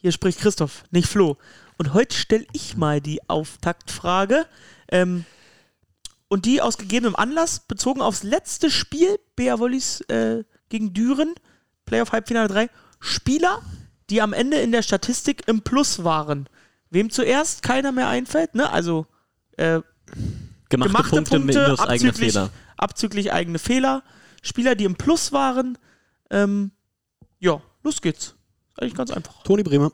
Hier spricht Christoph, nicht Flo. Und heute stelle ich mal die Auftaktfrage. Ähm, und die aus gegebenem Anlass, bezogen aufs letzte Spiel, Bea Wollis äh, gegen Düren, Playoff Halbfinale 3. Spieler, die am Ende in der Statistik im Plus waren. Wem zuerst keiner mehr einfällt, ne? Also äh, Gemachte, gemachte Punkte, Punkte, minus eigene abzüglich, Fehler. abzüglich eigene Fehler. Spieler, die im Plus waren. Ähm, ja, los geht's. Eigentlich ganz einfach. Toni Bremer.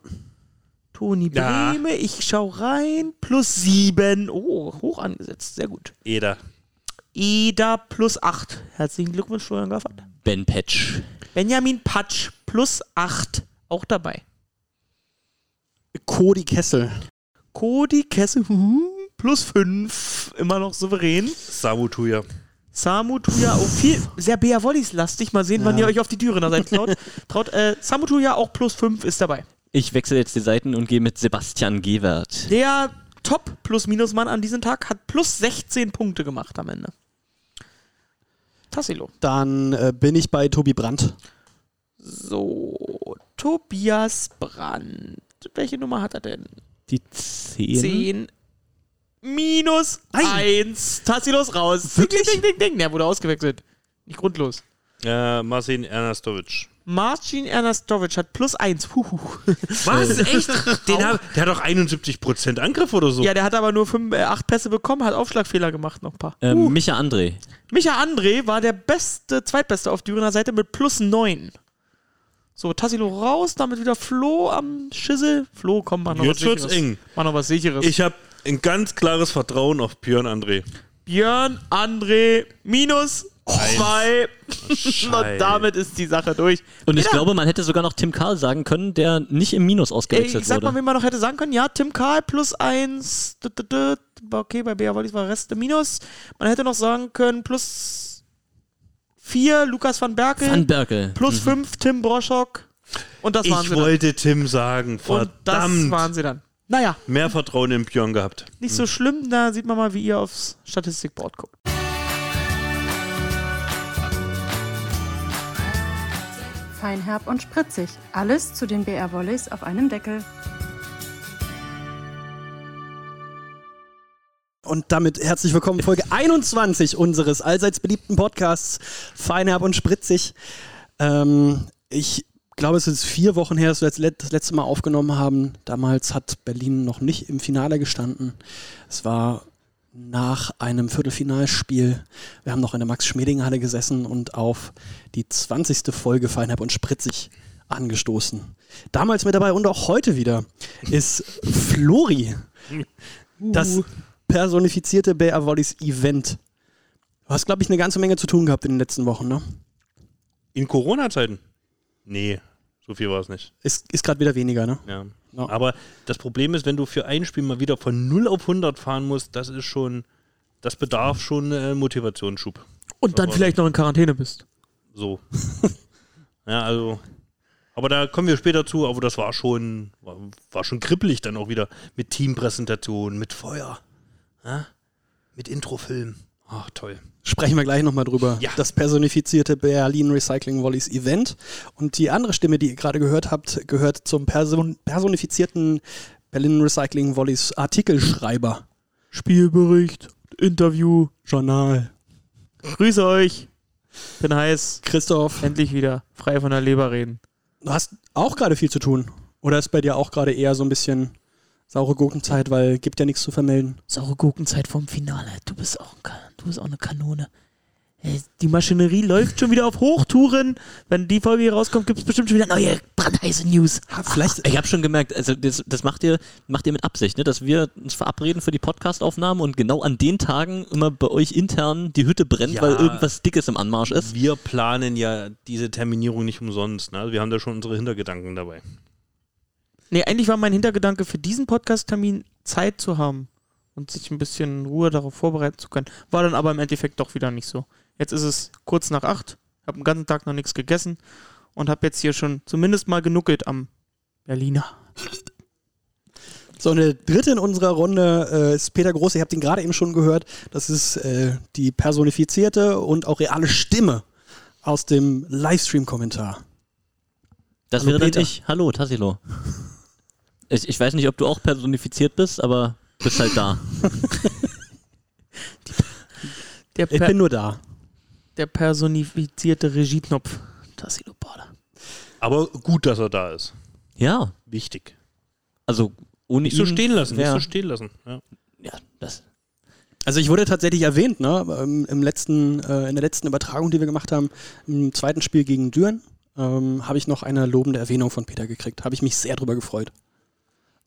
Toni Ja. Ich schau rein. Plus sieben. Oh, hoch angesetzt. Sehr gut. Eder. Ida plus acht. Herzlichen Glückwunsch, Florian Gaffert. Ben Patch. Benjamin Patsch plus acht. Auch dabei. Cody Kessel. Cody Kessel plus fünf. Immer noch souverän. Samu Tuya. Samu Tuya auch viel, sehr Bea Wollis lastig. Mal sehen, wann ihr euch auf die Dürener seid traut. traut äh, Samu Tuya auch plus fünf ist dabei. Ich wechsle jetzt die Seiten und gehe mit Sebastian Gewert. Der Top Plus-Minus-Mann an diesem Tag hat plus 16 Punkte gemacht am Ende. Tassilo. Dann äh, bin ich bei Tobi Brandt. So, Tobias Brandt. Welche Nummer hat er denn? Die 10. 10 minus 1. Tassilos raus. Ding, ding, ding, ding, ding. Der wurde ausgewechselt. Nicht grundlos. Äh, Marcin Ernestovic. Marcin Ernestovic hat plus 1. Huhu. Was? Echt? Den hat, der hat doch 71% Angriff oder so. Ja, der hat aber nur 8 Pässe bekommen, hat Aufschlagfehler gemacht, noch ein paar. Ähm, Micha André. Micha André war der beste, zweitbeste auf Dürener Seite mit plus 9. So, Tassilo raus, damit wieder Flo am Schissel. Flo, komm, mach noch Jetzt was wird's Sicheres. eng. Mach noch was Sicheres. Ich habe ein ganz klares Vertrauen auf Björn André. Björn André minus 2. Und damit ist die Sache durch. Und ich glaube, man hätte sogar noch Tim Karl sagen können, der nicht im Minus ausgewechselt ich sag mal, wurde. wen man noch hätte sagen können. Ja, Tim Karl plus 1. Okay, bei Bea Wollis war Rest minus. Man hätte noch sagen können plus 4 Lukas van Berkel. Van Berkel. plus 5 Tim Broschok. Und das waren Ich sie dann. wollte Tim sagen. Und das Verdammt. waren sie dann. Naja, Mehr Vertrauen in Björn gehabt. nicht so schlimm. Da sieht man mal, wie ihr aufs Statistikboard guckt. Feinherb und spritzig. Alles zu den BR Volleys auf einem Deckel. Und damit herzlich willkommen, Folge 21 unseres allseits beliebten Podcasts Feinherb und Spritzig. Ähm, ich glaube, es ist vier Wochen her, dass wir das let- das letzte Mal aufgenommen haben. Damals hat Berlin noch nicht im Finale gestanden. Es war nach einem Viertelfinalspiel. Wir haben noch in der Max-Schmeling-Halle gesessen und auf die 20. Folge Feinherb und Spritzig angestoßen. Damals mit dabei und auch heute wieder ist Flori. Das personifizierte Bear Wallis Event. Du hast, glaube ich, eine ganze Menge zu tun gehabt in den letzten Wochen, ne? In Corona-Zeiten? Nee, so viel war es nicht. Ist, ist gerade wieder weniger, ne? Ja. Ja. Aber das Problem ist, wenn du für ein Spiel mal wieder von 0 auf 100 fahren musst, das ist schon, das bedarf schon äh, Motivationsschub. Und dann Aber- vielleicht noch in Quarantäne bist. So. ja, also. Aber da kommen wir später zu, aber das war schon, war, war schon kribbelig dann auch wieder mit Teampräsentation, mit Feuer, ja? mit Introfilm. Ach, toll. Sprechen wir gleich nochmal drüber. Ja. Das personifizierte Berlin Recycling Wallis Event. Und die andere Stimme, die ihr gerade gehört habt, gehört zum Person personifizierten Berlin Recycling Wallis Artikelschreiber. Spielbericht, Interview, Journal. Grüße euch. Bin heiß. Christoph, Endlich wieder frei von der Leber reden. du hast auch gerade viel zu tun. Oder ist bei dir auch gerade eher so ein bisschen saure Gurkenzeit, weil gibt ja nichts zu vermelden? Saure Gurkenzeit vom Finale. Du bist auch, ein du bist auch eine Kanone. Ey, Die Maschinerie läuft schon wieder auf Hochtouren. Wenn die Folge hier rauskommt, gibt es bestimmt schon wieder neue brandheiße News. Vielleicht, Ich habe schon gemerkt, also das, das macht ihr, macht ihr mit Absicht, ne? dass wir uns verabreden für die Podcastaufnahmen und genau an den Tagen immer bei euch intern die Hütte brennt, Ja. weil irgendwas Dickes im Anmarsch ist. Wir planen ja diese Terminierung nicht umsonst. Ne? Also wir haben da schon unsere Hintergedanken dabei. Nee, eigentlich war mein Hintergedanke für diesen Podcast-Termin Zeit zu haben und sich ein bisschen Ruhe darauf vorbereiten zu können. War dann aber im Endeffekt doch wieder nicht so. Jetzt ist es kurz nach acht, habe den ganzen Tag noch nichts gegessen und habe jetzt hier schon zumindest mal genuckelt am Berliner. So, eine dritte in unserer Runde äh, ist Peter Groß. Ihr habt ihn gerade eben schon gehört. Das ist äh, die personifizierte und auch reale Stimme aus dem Livestream-Kommentar. Das Hallo, wäre dann Peter. ich. Hallo, Tassilo. Ich, ich weiß nicht, ob du auch personifiziert bist, aber bist halt da. Der, Ich per bin nur da. der personifizierte Regieknopf. Tassilo Border. Aber gut, dass er da ist. Ja, Wichtig. also ohne Nicht so ihn stehen lassen, wär- nicht so stehen lassen. Ja. Ja, das. Also ich wurde tatsächlich erwähnt, ne, ähm, im letzten, äh, in der letzten Übertragung, die wir gemacht haben, im zweiten Spiel gegen Düren, ähm, habe ich noch eine lobende Erwähnung von Peter gekriegt. Habe ich mich sehr drüber gefreut.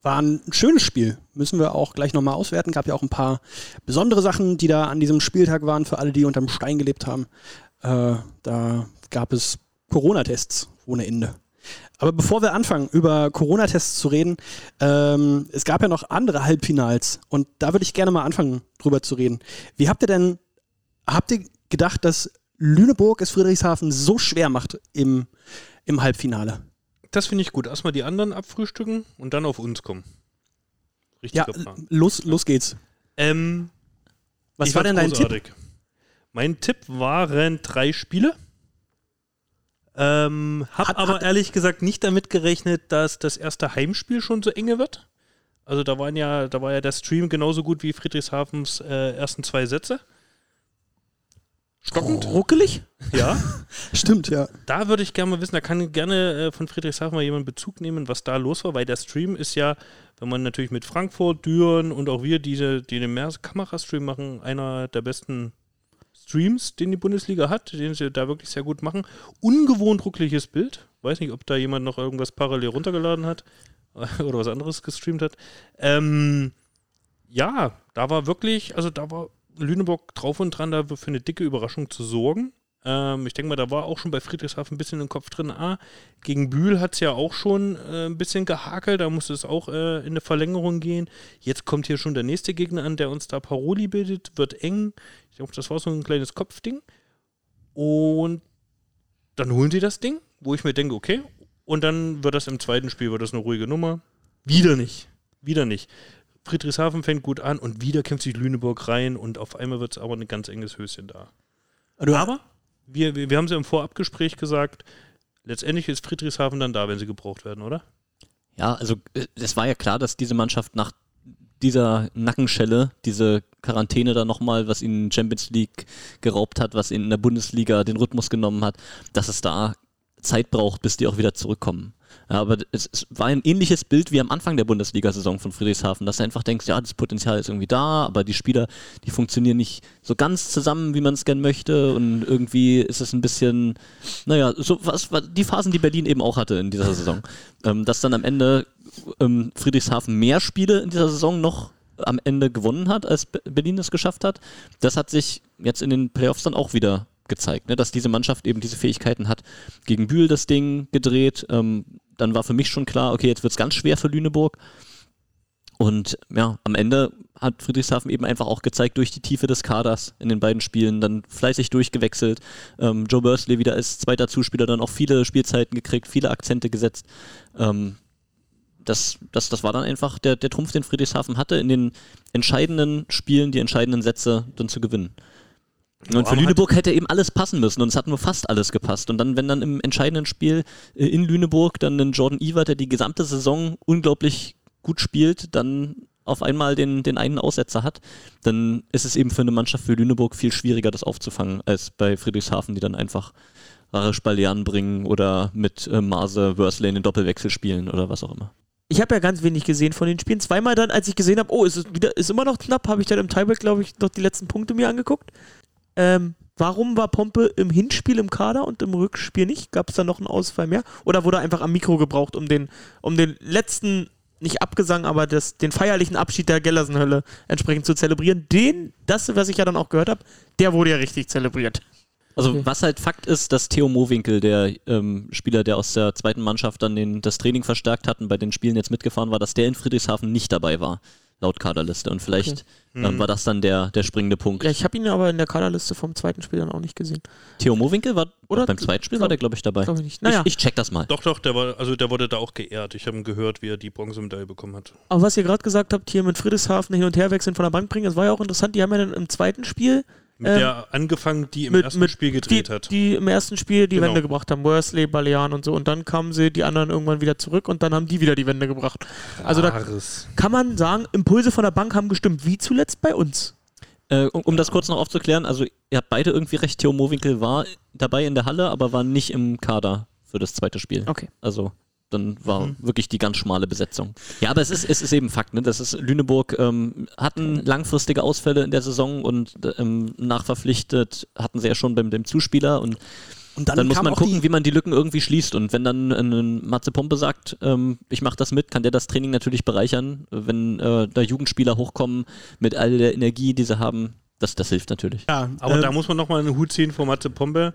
War ein schönes Spiel. Müssen wir auch gleich nochmal auswerten. Gab ja auch ein paar besondere Sachen, die da an diesem Spieltag waren, für alle, die unterm Stein gelebt haben. Äh, da gab es Corona-Tests ohne Ende. Aber bevor wir anfangen, über Corona-Tests zu reden, ähm, es gab ja noch andere Halbfinals und da würde ich gerne mal anfangen, drüber zu reden. Wie habt ihr denn, habt ihr gedacht, dass Lüneburg es Friedrichshafen so schwer macht im, im Halbfinale? Das finde ich gut. Erstmal die anderen abfrühstücken und dann auf uns kommen. Ja, Richtiger Plan. los, los geht's. Ähm, Was war denn dein Tipp? großartig. Mein Tipp waren drei Spiele. Ähm, hab Hat- aber hat- ehrlich gesagt nicht damit gerechnet, dass das erste Heimspiel schon so enge wird. Also da waren ja, da war ja der Stream genauso gut wie Friedrichshafens äh, ersten zwei Sätze. Stockend, Ruckelig? ja. Stimmt, ja. Da würde ich gerne mal wissen, da kann gerne äh, von Friedrichshafen mal jemand Bezug nehmen, was da los war, weil der Stream ist ja, wenn man natürlich mit Frankfurt, Düren und auch wir, diese, die den mehr Kamerastream machen, einer der besten Streams, den die Bundesliga hat, den sie da wirklich sehr gut machen. Ungewohnt ruckliges Bild. Weiß nicht, ob da jemand noch irgendwas parallel runtergeladen hat oder was anderes gestreamt hat. Ähm, ja, da war wirklich, also da war Lüneburg drauf und dran, da für eine dicke Überraschung zu sorgen. Ähm, ich denke mal, da war auch schon bei Friedrichshafen ein bisschen im Kopf drin. Ah, gegen Bühl hat es ja auch schon äh, ein bisschen gehakelt, da musste es auch äh, in eine Verlängerung gehen. Jetzt kommt hier schon der nächste Gegner an, der uns da Paroli bildet, wird eng. Ich glaube, das war so ein kleines Kopfding. Und dann holen sie das Ding, wo ich mir denke, okay. Und dann wird das im zweiten Spiel wird das eine ruhige Nummer. Wieder nicht. Wieder nicht. Friedrichshafen fängt gut an und wieder kämpft sich Lüneburg rein und auf einmal wird es aber ein ganz enges Höschen da. Du, Aber wir, wir, wir haben es ja im Vorabgespräch gesagt, letztendlich ist Friedrichshafen dann da, wenn sie gebraucht werden, oder? Ja, also äh, es war ja klar, dass diese Mannschaft nach dieser Nackenschelle, diese Quarantäne da nochmal, was ihnen Champions League geraubt hat, was ihnen in der Bundesliga den Rhythmus genommen hat, dass es da Zeit braucht, bis die auch wieder zurückkommen. Aber es, war ein ähnliches Bild wie am Anfang der Bundesliga-Saison von Friedrichshafen, dass du einfach denkst, ja, das Potenzial ist irgendwie da, aber die Spieler, die funktionieren nicht so ganz zusammen, wie man es gern möchte und irgendwie ist es ein bisschen, naja, so was, die Phasen, die Berlin eben auch hatte in dieser Saison, ähm, dass dann am Ende ähm, Friedrichshafen mehr Spiele in dieser Saison noch am Ende gewonnen hat, als Be- Berlin es geschafft hat. Das hat sich jetzt in den Playoffs dann auch wieder gezeigt, ne? dass diese Mannschaft eben diese Fähigkeiten hat. Gegen Bühl das Ding gedreht. Ähm, dann war für mich schon klar, okay, jetzt wird es ganz schwer für Lüneburg. Und ja, am Ende hat Friedrichshafen eben einfach auch gezeigt, durch die Tiefe des Kaders in den beiden Spielen, dann fleißig durchgewechselt. Ähm, Joe Bursley wieder als zweiter Zuspieler dann auch viele Spielzeiten gekriegt, viele Akzente gesetzt. Ähm, das, das, das war dann einfach der, der Trumpf, den Friedrichshafen hatte, in den entscheidenden Spielen die entscheidenden Sätze dann zu gewinnen. Und für Lüneburg hätte eben alles passen müssen und es hat nur fast alles gepasst. Und dann, wenn dann im entscheidenden Spiel äh, in Lüneburg dann ein Jordan Evert, der die gesamte Saison unglaublich gut spielt, dann auf einmal den, den einen Aussetzer hat, dann ist es eben für eine Mannschaft wie Lüneburg viel schwieriger, das aufzufangen, als bei Friedrichshafen, die dann einfach Rare Spalian bringen oder mit äh, Mase Worsley in den Doppelwechsel spielen oder was auch immer. Ich habe ja ganz wenig gesehen von den Spielen. Zweimal dann, als ich gesehen habe, oh, es ist, wieder, ist immer noch knapp, habe ich dann im Tiebreak, glaube ich, noch die letzten Punkte mir angeguckt. Ähm, warum war Pompe im Hinspiel im Kader und im Rückspiel nicht? Gab es da noch einen Ausfall mehr? Oder wurde er einfach am Mikro gebraucht, um den, um den letzten, nicht Abgesang, aber das, den feierlichen Abschied der Gellersenhölle entsprechend zu zelebrieren? Den, das, was ich ja dann auch gehört habe, der wurde ja richtig zelebriert. Also Okay. was halt Fakt ist, dass Theo Mowinkel, der ähm, Spieler, der aus der zweiten Mannschaft dann den, das Training verstärkt hat und bei den Spielen jetzt mitgefahren war, dass der in Friedrichshafen nicht dabei war, laut Kaderliste. Und vielleicht ähm, war das dann der, der springende Punkt. Ja, ich habe ihn aber in der Kaderliste vom zweiten Spiel dann auch nicht gesehen. Theo Mowinkel war, Oder- beim zweiten Spiel war der, glaube ich, dabei. Glaube ich nicht. Naja, Ich, ich check das mal. Doch, doch, der war, also der wurde da auch geehrt. Ich habe gehört, wie er die Bronzemedaille bekommen hat. aber was ihr gerade gesagt habt, hier mit Friedrichshafen hin und her wechseln von der Bank bringen, das war ja auch interessant. Die haben ja dann im zweiten Spiel Mit Ähm, der angefangen, die im mit- ersten mit Spiel gedreht die, hat. Die im ersten Spiel die Genau. Wende gebracht haben. Worsley, Balean und so. Und dann kamen sie, die anderen irgendwann wieder zurück und dann haben die wieder die Wende gebracht. Also da Rares. kann man sagen, Impulse von der Bank haben gestimmt, wie zuletzt bei uns. Äh, um, um das kurz noch aufzuklären, also ihr habt beide irgendwie recht, Theo Mowinkel war dabei in der Halle, aber war nicht im Kader für das zweite Spiel. Okay. Also dann war Mhm. wirklich die ganz schmale Besetzung. Ja, aber es ist, es ist eben Fakt, ne? Das ist Lüneburg ähm, hatten langfristige Ausfälle in der Saison und ähm, nachverpflichtet hatten sie ja schon beim dem Zuspieler und Und dann, dann, muss man gucken, wie man die Lücken irgendwie schließt. Und wenn dann ein Matze Pompe sagt, ähm, ich mache das mit, kann der das Training natürlich bereichern. Wenn äh, da Jugendspieler hochkommen mit all der Energie, die sie haben, das, das hilft natürlich. ja, Aber äh, da muss man nochmal einen Hut ziehen vor Matze Pombe.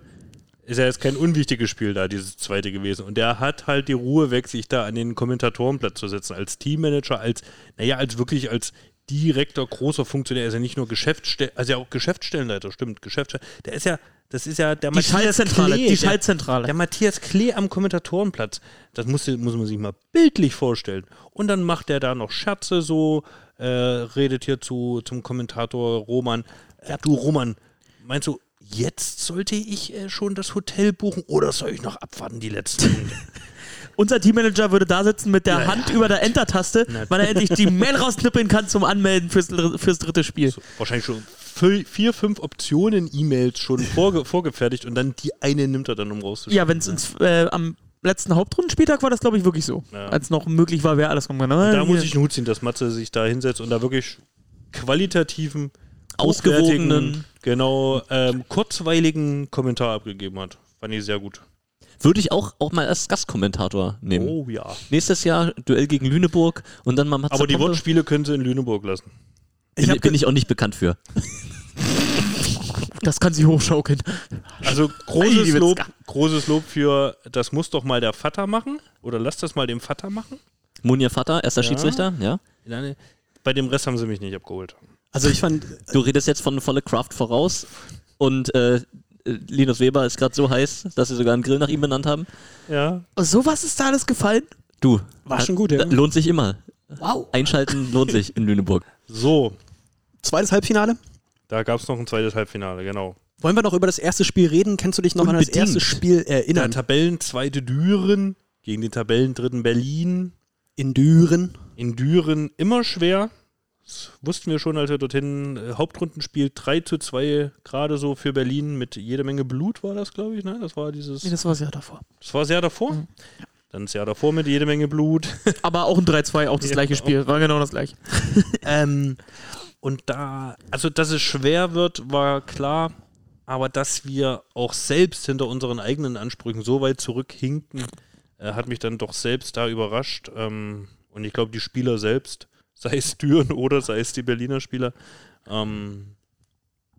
Ist ja jetzt kein unwichtiges Spiel da, dieses zweite gewesen. Und der hat halt die Ruhe weg, sich da an den Kommentatorenplatz zu setzen. Als Teammanager, als, naja, als wirklich als direkter, großer Funktionär. Er ist ja nicht nur Geschäftsstell, also ja auch Geschäftsstellenleiter, stimmt, Geschäftsstell. Der ist ja, das ist ja der Die Matthias Schaltzentrale. Klee, Die der- Schaltzentrale. der Matthias Klee am Kommentatorenplatz. Das muss, muss man sich mal bildlich vorstellen. Und dann macht er da noch Scherze so, äh, redet hier zu, zum Kommentator Roman. Äh, du Roman, meinst du, jetzt sollte ich äh, schon das Hotel buchen oder soll ich noch abwarten die letzten Minuten? Unser Teammanager würde da sitzen mit der Ja, Hand über der Enter-Taste, weil er endlich die Mail rausknippeln kann zum Anmelden fürs, fürs dritte Spiel. so, wahrscheinlich schon vier, fünf Optionen E-Mails schon vorge vorgefertigt und dann die eine nimmt er dann, um rauszuschicken. Ja, wenn es äh, am letzten Hauptrundenspieltag war das, glaube ich, wirklich so. Ja. Als noch möglich war, wer alles kommen kann. Da muss hier. ich einen Hut ziehen, dass Matze sich da hinsetzt und da wirklich qualitativen, Ausgewogenen. genau, ähm, kurzweiligen Kommentar abgegeben hat. Fand ich sehr gut. Würde ich auch, auch mal als Gastkommentator nehmen. Oh ja. Nächstes Jahr Duell gegen Lüneburg und dann mal Matze Aber die Pompe. Wortspiele können sie in Lüneburg lassen. bin, Ich hab bin ich auch nicht bekannt für. Das kann sie hochschaukeln. Also großes Lob, großes Lob für, das muss doch mal der Vater machen. Oder lass das mal dem Vater machen. Munir Vater, erster Ja. Schiedsrichter, ja. Bei dem Rest haben sie mich nicht abgeholt. Also ich fand, Du redest jetzt von volle Craft voraus und äh, Linus Weber ist gerade so heiß, dass sie sogar einen Grill nach ihm benannt haben. Ja. So was ist da alles gefallen? Du. War schon gut, ja. da- Lohnt sich immer. Wow. Einschalten lohnt sich in Lüneburg. So, zweites Halbfinale. da gab es noch ein zweites Halbfinale, genau. Wollen wir noch über das erste Spiel reden? Kannst du dich noch an das Unbedingt. erste Spiel Der erinnern? Tabellenzweite Düren gegen den Tabellendritten Berlin. In Düren. In Düren immer schwer. Das wussten wir schon, als wir dorthin äh, Hauptrundenspiel 3 zu 2 gerade so für Berlin mit jede Menge Blut war das, glaube ich. Ne? Das war dieses. Nee, das war es ja davor. Das war das Jahr davor. Dann das Jahr davor mit jede Menge Blut. Aber auch ein 3-2, auch das Ja, gleiche. Spiel. War genau das gleiche. ähm, und da, also dass es schwer wird, war klar. Aber dass wir auch selbst hinter unseren eigenen Ansprüchen so weit zurückhinken, äh, hat mich dann doch selbst da überrascht. Ähm, und ich glaube, die Spieler selbst, sei es Düren oder sei es die Berliner Spieler, ähm,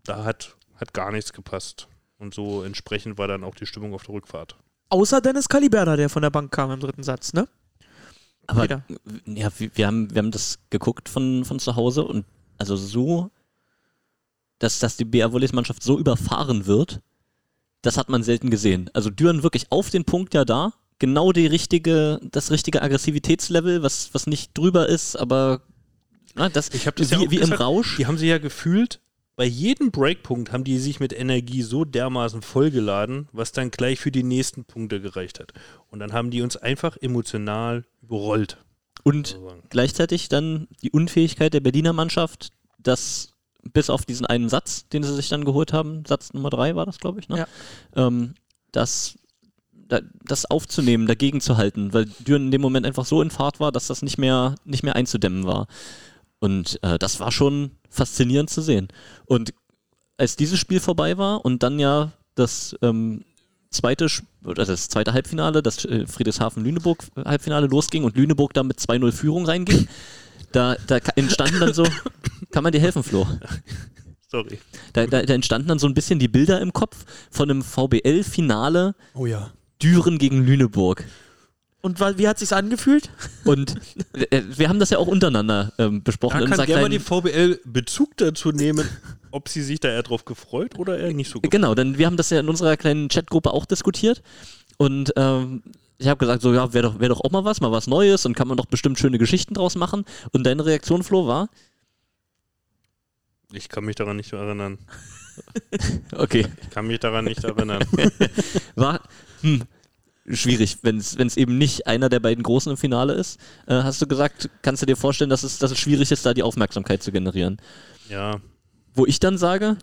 da hat, hat gar nichts gepasst. Und so entsprechend war dann auch die Stimmung auf der Rückfahrt. Außer Dennis Caliberda, der von der Bank kam im dritten Satz, ne? Aber ja, wir, haben, wir haben das geguckt von, von zu Hause und also so, dass, dass die BR Volleys Mannschaft so überfahren wird, das hat man selten gesehen. Also Düren wirklich auf den Punkt ja da, genau die richtige, das richtige Aggressivitätslevel, was, was nicht drüber ist, aber na, das, Ich das wie, ja wie im gesagt. Rausch. Die haben sich ja gefühlt, bei jedem Breakpunkt haben die sich mit Energie so dermaßen vollgeladen, was dann gleich für die nächsten Punkte gereicht hat. Und dann haben die uns einfach emotional überrollt. Und sozusagen. gleichzeitig dann die Unfähigkeit der Berliner Mannschaft, das bis auf diesen einen Satz, den sie sich dann geholt haben, Satz Nummer drei war das, glaube ich, ne? Ja. ähm, das, da, das aufzunehmen, dagegen zu halten, weil Düren in dem Moment einfach so in Fahrt war, dass das nicht mehr, nicht mehr einzudämmen war. Und äh, das war schon faszinierend zu sehen. Und als dieses Spiel vorbei war und dann ja das ähm, zweite, oder das zweite Halbfinale, das äh, Friedrichshafen-Lüneburg-Halbfinale losging und Lüneburg da mit 2-0 Führung reinging, da, da entstanden dann so, kann man dir helfen, Flo? Sorry. Da, da, da entstanden dann so ein bisschen die Bilder im Kopf von einem VBL-Finale Oh ja. Düren gegen Lüneburg. Und wie hat sich's angefühlt? Und äh, wir haben das ja auch untereinander ähm, besprochen. Da kann gerne mal die VBL Bezug dazu nehmen, ob sie sich da eher drauf gefreut oder eher nicht so gefreut. Genau, denn wir haben das ja in unserer kleinen Chatgruppe auch diskutiert. Und ähm, ich habe gesagt, so ja, wäre doch, wär doch auch mal was, mal was Neues und kann man doch bestimmt schöne Geschichten draus machen. Und deine Reaktion, Flo, war? Ich kann mich daran nicht erinnern. Okay. Ich kann mich daran nicht erinnern. War hm, schwierig, wenn es eben nicht einer der beiden Großen im Finale ist. Äh, hast du gesagt, kannst du dir vorstellen, dass es, dass es schwierig ist, da die Aufmerksamkeit zu generieren? ja, Wo ich dann sage,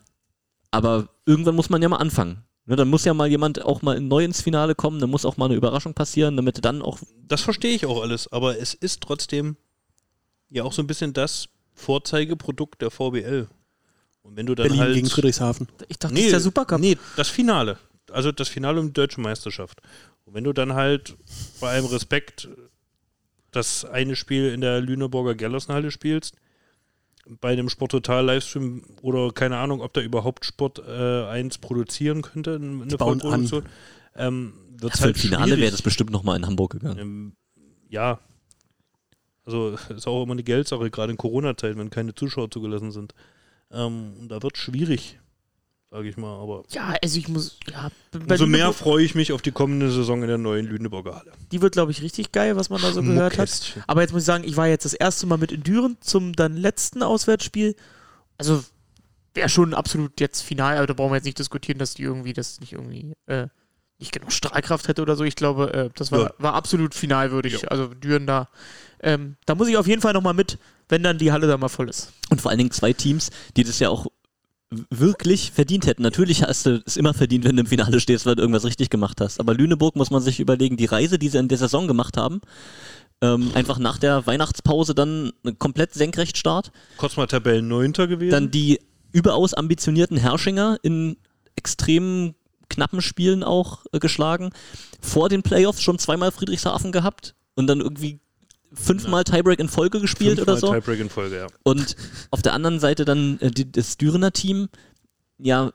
aber irgendwann muss man ja mal anfangen. Ne, dann muss ja mal jemand auch mal neu ins Finale kommen, dann muss auch mal eine Überraschung passieren, damit dann auch das verstehe ich auch alles, aber es ist trotzdem ja auch so ein bisschen das Vorzeigeprodukt der VBL. Und wenn du dann Berlin halt gegen Friedrichshafen. Ich dachte, das ist der Supercup. Nee, das Finale. Also das Finale um die deutsche Meisterschaft. Und wenn du dann halt bei allem Respekt das eine Spiel in der Lüneburger Gellersenhalle spielst, bei einem Sport-Total-Livestream oder keine Ahnung, ob da überhaupt Sport äh, 1 produzieren könnte, eine Vollproduktion, ähm, wird ja, für halt ein Finale schwierig. wäre das bestimmt nochmal in Hamburg gegangen. Ähm, ja. Also ist auch immer eine Geldsache, gerade in Corona-Zeiten, wenn keine Zuschauer zugelassen sind. Ähm, und da wird schwierig, sage ich mal. Aber Ja, also ich muss, ja, umso mehr freue ich mich auf die kommende Saison in der neuen Lüneburger Halle. die wird, glaube ich, richtig geil, was man da so gehört hat. Aber jetzt muss ich sagen, ich war jetzt das erste Mal mit in Düren zum dann letzten Auswärtsspiel. Also wäre schon absolut jetzt final, aber da brauchen wir jetzt nicht diskutieren, dass die irgendwie das nicht irgendwie äh, nicht genug Strahlkraft hätte oder so. Ich glaube, äh, das war, Ja. war absolut finalwürdig. Ja. Also Düren da. Ähm, da muss ich auf jeden Fall nochmal mit, wenn dann die Halle da mal voll ist. Und vor allen Dingen zwei Teams, die das ja auch wirklich verdient hätten. Natürlich hast du es immer verdient, wenn du im Finale stehst, weil du irgendwas richtig gemacht hast. Aber Lüneburg muss man sich überlegen, die Reise, die sie in der Saison gemacht haben, ähm, einfach nach der Weihnachtspause dann komplett Senkrechtstart. Kurz mal Tabellenneunter gewesen. Dann die überaus ambitionierten Herrschinger in extrem knappen Spielen auch äh, geschlagen. Vor den Playoffs schon zweimal Friedrichshafen gehabt und dann irgendwie fünfmal Tiebreak in Folge gespielt Fünfmal oder so. Tiebreak in Folge, ja. Und auf der anderen Seite dann äh, die, das Dürener Team, ja,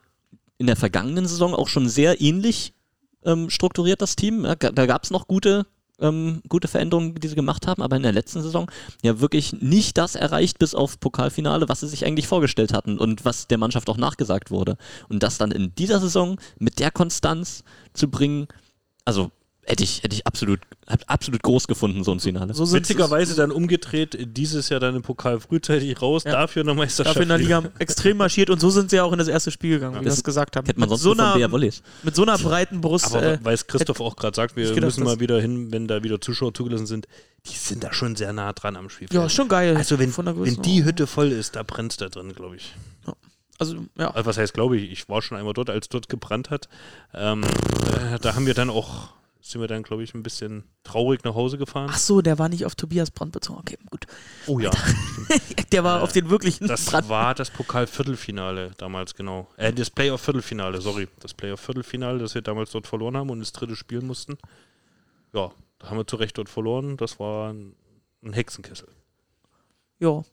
in der vergangenen Saison auch schon sehr ähnlich ähm, strukturiert, das Team. Ja, da gab es noch gute, ähm, gute Veränderungen, die sie gemacht haben, aber in der letzten Saison ja wirklich nicht das erreicht bis auf Pokalfinale, was sie sich eigentlich vorgestellt hatten und was der Mannschaft auch nachgesagt wurde. Und das dann in dieser Saison mit der Konstanz zu bringen, also hätte ich, hätte ich absolut, absolut groß gefunden, so ein Finale. So Witzigerweise dann umgedreht, dieses Jahr dann im Pokal frühzeitig raus, Ja. dafür in der Meisterschaft. dafür in der. Liga extrem marschiert und so sind sie ja auch in das erste Spiel gegangen, wie wir Das das gesagt haben. Kennt man Mit sonst so, einer, mit so einer breiten Brust. Aber äh, weil es Christoph auch gerade sagt, wir gedacht, müssen mal wieder hin, wenn da wieder Zuschauer zugelassen sind. Die sind da schon sehr nah dran am Spielfeld. ja, schon geil. Also wenn, Von der wenn die Hütte voll ist, da brennt da drin, glaube ich. Also, ja. Also was heißt, glaube ich, ich war schon einmal dort, als dort gebrannt hat. Ähm, äh, da haben wir dann auch, sind wir dann, glaube ich, ein bisschen traurig nach Hause gefahren. Ach so, der war nicht auf Tobias Brandt bezogen. Okay, gut. Oh ja, Der war Äh, auf den wirklichen das Brand. war das Pokal-Viertelfinale damals, genau. Äh, das Playoff-Viertelfinale, sorry. Das Playoff-Viertelfinale, das wir damals dort verloren haben und das dritte spielen mussten. Ja, da haben wir zu Recht dort verloren. Das war ein, ein Hexenkessel. Ja.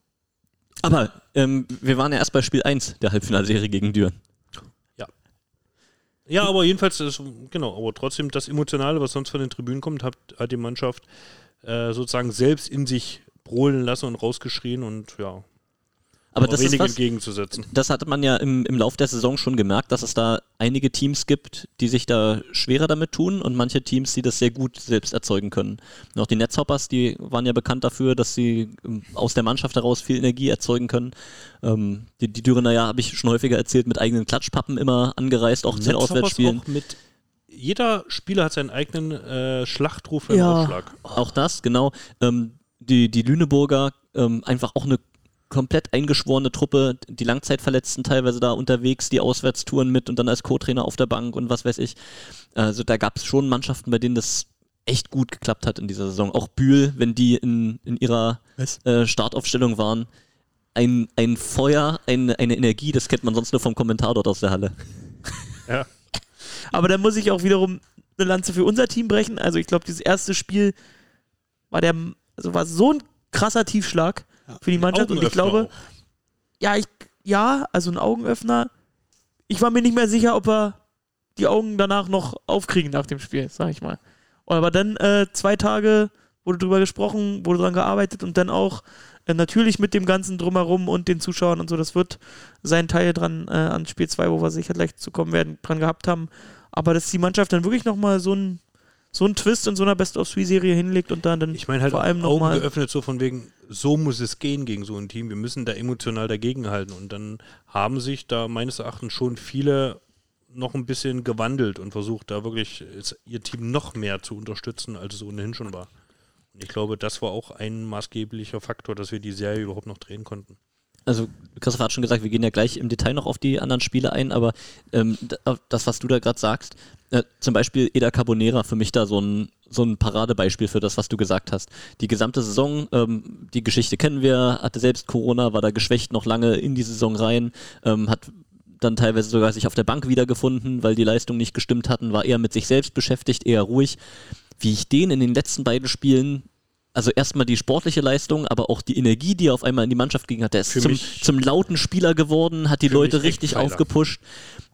Aber ähm, wir waren ja erst bei Spiel 1 der Halbfinalserie gegen Düren. Ja, aber jedenfalls, ist, genau, aber trotzdem das Emotionale, was sonst von den Tribünen kommt, hat, hat die Mannschaft äh, sozusagen selbst in sich brodeln lassen und rausgeschrien und ja, Aber das ist was, entgegenzusetzen. das hatte man ja im, im Lauf der Saison schon gemerkt, dass es da einige Teams gibt, die sich da schwerer damit tun und manche Teams, die das sehr gut selbst erzeugen können. Und auch die Netzhoppers, die waren ja bekannt dafür, dass sie ähm, aus der Mannschaft heraus viel Energie erzeugen können. Ähm, die, die Dürener ja, habe ich schon häufiger erzählt, mit eigenen Klatschpappen immer angereist, auch zu den Auswärtsspielen. auch mit jeder Spieler hat seinen eigenen äh, Schlachtruf im Ja. Aufschlag. Auch das, genau. Ähm, die, die Lüneburger, ähm, einfach auch eine komplett eingeschworene Truppe, die Langzeitverletzten teilweise da unterwegs, die Auswärtstouren mit und dann als Co-Trainer auf der Bank und was weiß ich. Also da gab es schon Mannschaften, bei denen das echt gut geklappt hat in dieser Saison. Auch Bühl, wenn die in, in ihrer äh, Startaufstellung waren. Ein, ein Feuer, ein, eine Energie, das kennt man sonst nur vom Kommentar dort aus der Halle. Ja. Aber dann muss ich auch wiederum eine Lanze für unser Team brechen. Also ich glaube, dieses erste Spiel war der, also war so ein krasser Tiefschlag für die Mannschaft. Und ich glaube, ja, ich, ja, also ein Augenöffner. Ich war mir nicht mehr sicher, ob wir die Augen danach noch aufkriegen nach dem Spiel, sag ich mal. Aber dann äh, zwei Tage wurde drüber gesprochen, wurde dran gearbeitet und dann auch äh, natürlich mit dem ganzen Drumherum und den Zuschauern und so, das wird seinen Teil dran äh, an Spiel 2, wo wir sicher gleich zu kommen werden, dran gehabt haben. Aber dass die Mannschaft dann wirklich nochmal so ein, so einen Twist in so einer Best-of-Three-Serie hinlegt und dann, dann Ich meine halt vor allem Augen nochmal. geöffnet, so von wegen, so muss es gehen gegen so ein Team. Wir müssen da emotional dagegenhalten. Und dann haben sich da meines Erachtens schon viele noch ein bisschen gewandelt und versucht, da wirklich ihr Team noch mehr zu unterstützen, als es ohnehin schon war. Und ich glaube, das war auch ein maßgeblicher Faktor, dass wir die Serie überhaupt noch drehen konnten. Also Christoph hat schon gesagt, wir gehen ja gleich im Detail noch auf die anderen Spiele ein, aber ähm, das, was du da gerade sagst, äh, zum Beispiel Eda Carbonera, für mich da so ein, so ein Paradebeispiel für das, was du gesagt hast. Die gesamte Saison, ähm, die Geschichte kennen wir, hatte selbst Corona, war da geschwächt noch lange in die Saison rein, ähm, hat dann teilweise sogar sich auf der Bank wiedergefunden, weil die Leistungen nicht gestimmt hatten, war eher mit sich selbst beschäftigt, eher ruhig. Wie ich den in den letzten beiden Spielen also erstmal die sportliche Leistung, aber auch die Energie, die er auf einmal in die Mannschaft ging hat. Der ist zum, zum lauten Spieler geworden, hat die Leute richtig aufgepusht.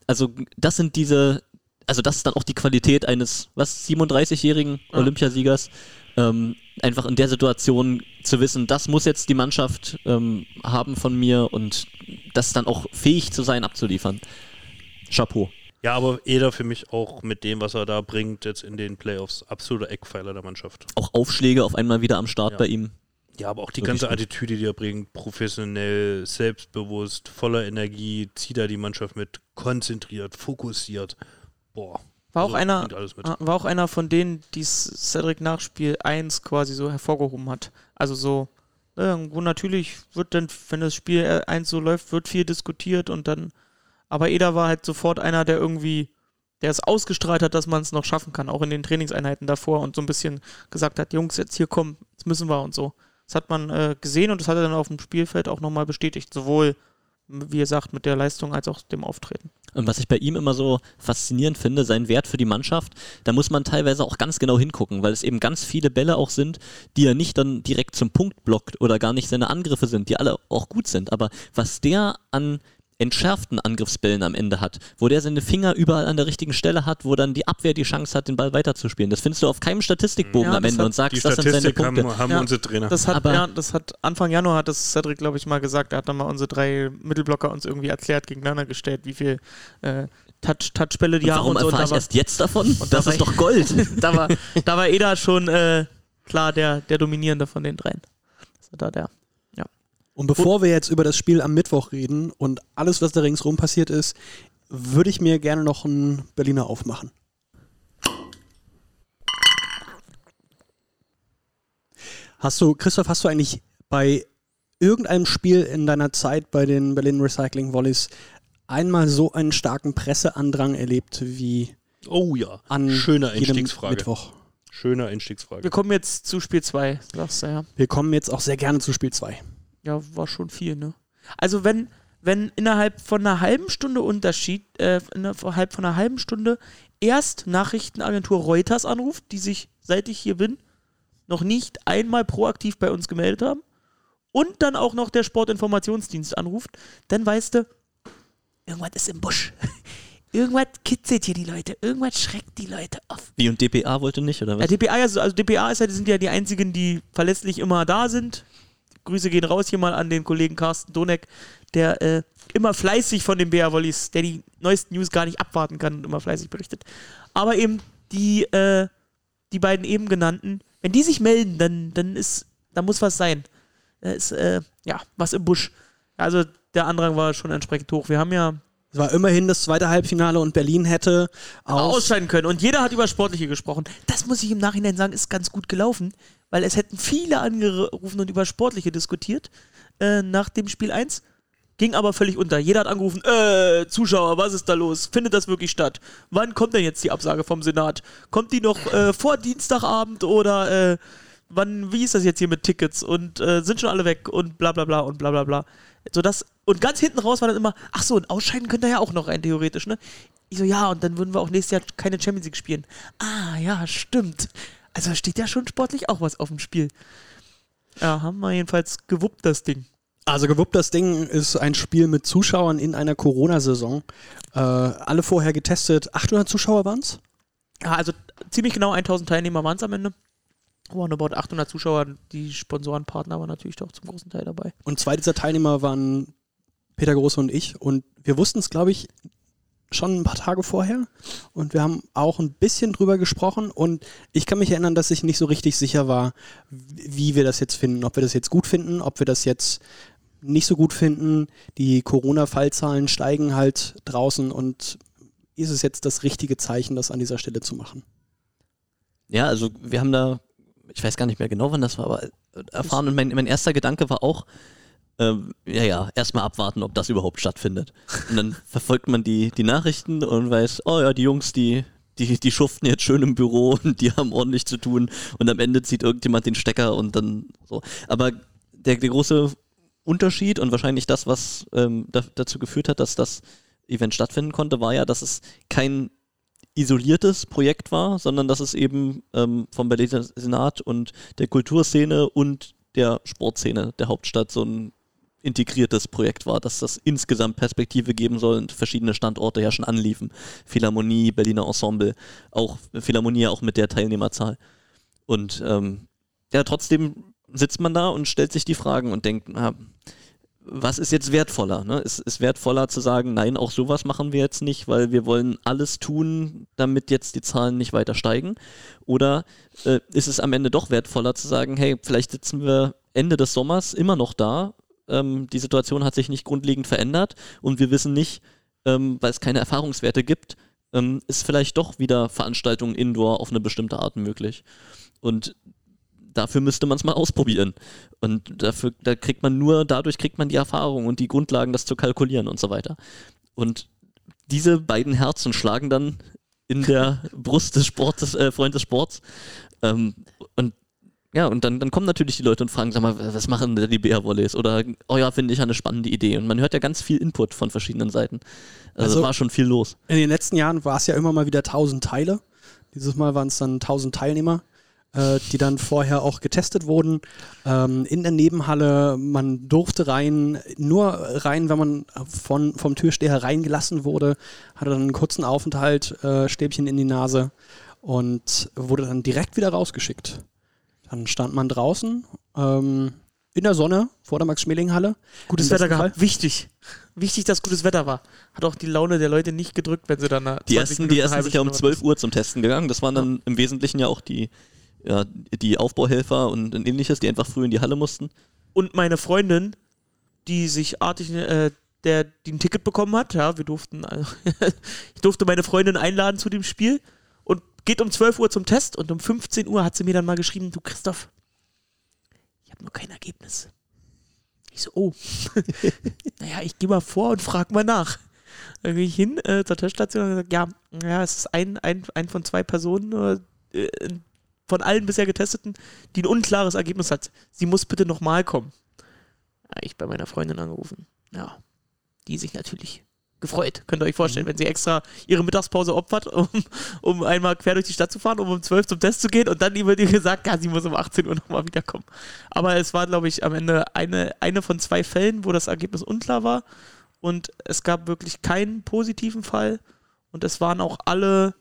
Also das sind diese, also das ist dann auch die Qualität eines, was, 37-jährigen Olympiasiegers. Ähm, einfach in der Situation zu wissen, das muss jetzt die Mannschaft ähm, haben von mir und das dann auch fähig zu sein, abzuliefern. Chapeau. Ja, aber Eder für mich auch mit dem, was er da bringt, jetzt in den Playoffs, absoluter Eckpfeiler der Mannschaft. Auch Aufschläge auf einmal wieder am Start Ja. bei ihm. Ja, aber auch die Wirklich ganze gut. Attitüde, die er bringt, professionell, selbstbewusst, voller Energie, zieht er die Mannschaft mit, konzentriert, fokussiert. Boah. War auch Also, einer, bringt alles mit. Ah, war auch einer von denen, die Cedric nach Spiel 1 quasi so hervorgehoben hat. Also so, äh, wo natürlich wird dann, wenn das Spiel 1 so läuft, wird viel diskutiert und dann, aber Eder war halt sofort einer, der irgendwie, der es ausgestrahlt hat, dass man es noch schaffen kann, auch in den Trainingseinheiten davor und so ein bisschen gesagt hat, Jungs, jetzt hier kommen, jetzt müssen wir und so. Das hat man äh, gesehen und das hat er dann auf dem Spielfeld auch nochmal bestätigt, sowohl, wie ihr sagt, mit der Leistung als auch dem Auftreten. Und was ich bei ihm immer so faszinierend finde, sein Wert für die Mannschaft, da muss man teilweise auch ganz genau hingucken, weil es eben ganz viele Bälle auch sind, die er nicht dann direkt zum Punkt blockt oder gar nicht seine Angriffe sind, die alle auch gut sind. Aber was der an entschärften Angriffsbällen am Ende hat, wo der seine Finger überall an der richtigen Stelle hat, wo dann die Abwehr die Chance hat, den Ball weiterzuspielen. Das findest du auf keinem Statistikbogen Ja, am Ende hat und sagst, Die das sind seine Statistik Punkte. haben, haben Ja. unsere Trainer. Das hat, Aber- ja, das hat Anfang Januar hat das Cedric, glaube ich, mal gesagt. Er hat dann mal unsere drei Mittelblocker uns irgendwie erklärt, gegeneinander gestellt, wie viel äh, Touch, Touchbälle die Und haben warum so. Erfahre da ich erst jetzt davon? Und Das da ist doch Gold. da war, da war Eda schon äh, klar der, der Dominierende von den dreien. Das war da der. Und bevor wir jetzt über das Spiel am Mittwoch reden und alles, was da ringsrum passiert ist, würde ich mir gerne noch einen Berliner aufmachen. Hast du, Christoph, hast du eigentlich bei irgendeinem Spiel in deiner Zeit bei den Berlin Recycling Volleys einmal so einen starken Presseandrang erlebt wie oh ja, an schöner Einstiegsfrage. Mittwoch? Schöner Einstiegsfrage. Wir kommen jetzt zu Spiel 2, sagst du ja. Wir kommen jetzt auch sehr gerne zu Spiel 2. Ja, war schon viel, ne? Also wenn, wenn innerhalb von einer halben Stunde Unterschied, äh, innerhalb von einer halben Stunde erst Nachrichtenagentur Reuters anruft, die sich, seit ich hier bin, noch nicht einmal proaktiv bei uns gemeldet haben und dann auch noch der Sportinformationsdienst anruft, dann weißt du, irgendwas ist im Busch. irgendwas kitzelt hier die Leute, irgendwas schreckt die Leute auf. Wie und DPA wollte nicht, oder was? Ja, DPA, ja so- also DPA ist ja, die sind ja die einzigen, die verlässlich immer da sind. Grüße gehen raus hier mal an den Kollegen Carsten Donek, der äh, immer fleißig von den BR Volleys, der die neuesten News gar nicht abwarten kann und immer fleißig berichtet. Aber eben die, äh, die beiden eben genannten, wenn die sich melden, dann, dann ist, da muss was sein. Da ist, äh, ja, was im Busch. Also der Andrang war schon entsprechend hoch. Wir haben ja Es war immerhin das zweite Halbfinale und Berlin hätte aus ausscheiden können. Und jeder hat über Sportliche gesprochen. Das muss ich im Nachhinein sagen, ist ganz gut gelaufen, weil es hätten viele angerufen und über Sportliche diskutiert äh, nach dem Spiel 1. Ging aber völlig unter. Jeder hat angerufen, äh, Zuschauer, was ist da los? Findet das wirklich statt? Wann kommt denn jetzt die Absage vom Senat? Kommt die noch äh, vor Dienstagabend oder äh, wann, wie ist das jetzt hier mit Tickets? Und äh, sind schon alle weg und bla bla bla und bla bla bla. So das, und ganz hinten raus war dann immer, ach so, und ausscheiden könnte er ja auch noch rein theoretisch, ne? Ich so, ja, und dann würden wir auch nächstes Jahr keine Champions League spielen. Ah, ja, stimmt. Also steht ja schon sportlich auch was auf dem Spiel. Ja, haben wir jedenfalls gewuppt, das Ding. Also gewuppt das Ding ist ein Spiel mit Zuschauern in einer Corona-Saison. Äh, alle vorher getestet. 800 Zuschauer waren es? Ja, also ziemlich genau 1000 Teilnehmer waren es am Ende. Waren about 800 Zuschauer. Die Sponsorenpartner waren natürlich doch zum großen Teil dabei. Und zwei dieser Teilnehmer waren Peter Große und ich. Und wir wussten es, glaube ich, schon ein paar Tage vorher und wir haben auch ein bisschen drüber gesprochen und ich kann mich erinnern, dass ich nicht so richtig sicher war, wie wir das jetzt finden, ob wir das jetzt gut finden, ob wir das jetzt nicht so gut finden. Die Corona-Fallzahlen steigen halt draußen und ist es jetzt das richtige Zeichen, das an dieser Stelle zu machen? Ja, also wir haben da, ich weiß gar nicht mehr genau, wann das war, aber erfahren und mein, mein erster Gedanke war auch, ähm, ja, ja, erstmal abwarten, ob das überhaupt stattfindet. Und dann verfolgt man die, die Nachrichten und weiß, oh ja, die Jungs, die, die, die schuften jetzt schön im Büro und die haben ordentlich zu tun und am Ende zieht irgendjemand den Stecker und dann so. Aber der, der große Unterschied und wahrscheinlich das, was ähm, da, dazu geführt hat, dass das Event stattfinden konnte, war ja, dass es kein isoliertes Projekt war, sondern dass es eben ähm, vom Berliner Senat und der Kulturszene und der Sportszene der Hauptstadt so ein integriertes Projekt war, dass das insgesamt Perspektive geben soll und verschiedene Standorte ja schon anliefen. Philharmonie, Berliner Ensemble, auch Philharmonie auch mit der Teilnehmerzahl. Und ähm, ja, trotzdem sitzt man da und stellt sich die Fragen und denkt, na, was ist jetzt wertvoller? Ne? Ist, ist wertvoller zu sagen, nein, auch sowas machen wir jetzt nicht, weil wir wollen alles tun, damit jetzt die Zahlen nicht weiter steigen? Oder äh, ist es am Ende doch wertvoller zu sagen, hey, vielleicht sitzen wir Ende des Sommers immer noch da, ähm, die Situation hat sich nicht grundlegend verändert und wir wissen nicht, ähm, weil es keine Erfahrungswerte gibt, ähm, ist vielleicht doch wieder Veranstaltungen indoor auf eine bestimmte Art möglich. Und dafür müsste man es mal ausprobieren. Und dafür, da kriegt man nur, dadurch kriegt man die Erfahrung und die Grundlagen, das zu kalkulieren und so weiter. Und diese beiden Herzen schlagen dann in der Brust des Sportes, äh, Freund des Sports. Ähm, und ja, und dann, dann kommen natürlich die Leute und fragen, sag mal, was machen denn die BR-Volleys? Oder, oh ja, finde ich eine spannende Idee. Und man hört ja ganz viel Input von verschiedenen Seiten. Also, also war schon viel los. In den letzten Jahren war es ja immer mal wieder 1000 Teile. Dieses Mal waren es dann 1000 Teilnehmer äh, die dann vorher auch getestet wurden. Ähm, in der Nebenhalle, man durfte rein, nur rein, wenn man von, vom Türsteher reingelassen wurde, hatte dann einen kurzen Aufenthalt, äh, Stäbchen in die Nase und wurde dann direkt wieder rausgeschickt. Dann stand man draußen ähm, in der Sonne vor der Max-Schmeling-Halle. Gutes Wetter gehabt, wichtig. Wichtig, dass gutes Wetter war. Hat auch die Laune der Leute nicht gedrückt, wenn sie dann Die ersten, die ersten sind ja um 12 Uhr zum Testen gegangen. Das waren dann ja. im Wesentlichen ja auch die, ja, die Aufbauhelfer und, und ähnliches, die einfach früh in die Halle mussten. Und meine Freundin, die sich artig, äh, der die ein Ticket bekommen hat, ja, wir durften, also ich durfte meine Freundin einladen zu dem Spiel und geht um 12 Uhr zum Test und um 15 Uhr hat sie mir dann mal geschrieben, du Christoph, ich habe nur kein Ergebnis. Ich so, oh, naja, ich gehe mal vor und frage mal nach. Dann gehe ich hin äh, zur Teststation und gesagt, ja, ja, es ist ein, ein, ein von zwei Personen, äh, von allen bisher Getesteten, die ein unklares Ergebnis hat. Sie muss bitte nochmal kommen. Ja, ich bei meiner Freundin angerufen. Ja, die sich natürlich gefreut. Könnt ihr euch vorstellen, mhm. wenn sie extra ihre Mittagspause opfert, um, um einmal quer durch die Stadt zu fahren, um um 12 zum Test zu gehen und dann wird ihr gesagt, ja, sie muss um 18 Uhr nochmal wiederkommen. Aber es war, glaube ich, am Ende eine, eine von zwei Fällen, wo das Ergebnis unklar war und es gab wirklich keinen positiven Fall und es waren auch alle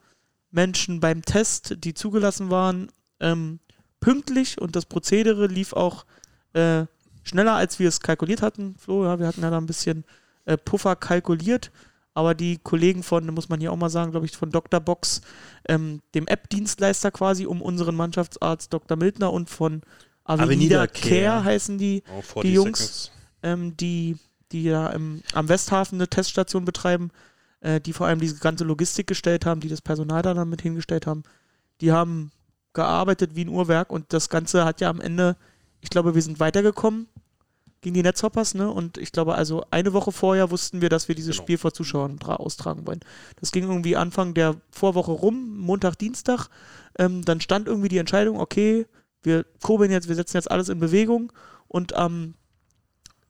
Menschen beim Test, die zugelassen waren, ähm, pünktlich und das Prozedere lief auch äh, schneller, als wir es kalkuliert hatten. Flo, ja, wir hatten ja da ein bisschen äh, Puffer kalkuliert, aber die Kollegen von, muss man hier auch mal sagen, glaube ich, von Dr. Box, ähm, dem App-Dienstleister quasi, um unseren Mannschaftsarzt Dr. Mildner und von Avenida, Avenida Care, Care heißen die, oh, die Jungs, ähm, die, die ja im, am Westhafen eine Teststation betreiben, äh, die vor allem diese ganze Logistik gestellt haben, die das Personal da dann mit hingestellt haben. Die haben gearbeitet wie ein Uhrwerk und das Ganze hat ja am Ende, ich glaube, wir sind weitergekommen gegen die Netzhoppers, ne? Und ich glaube, also eine Woche vorher wussten wir, dass wir dieses genau. Spiel vor Zuschauern austragen wollen. Das ging irgendwie Anfang der Vorwoche rum, Montag, Dienstag. Ähm, dann stand irgendwie die Entscheidung, okay, wir kurbeln jetzt, wir setzen jetzt alles in Bewegung und am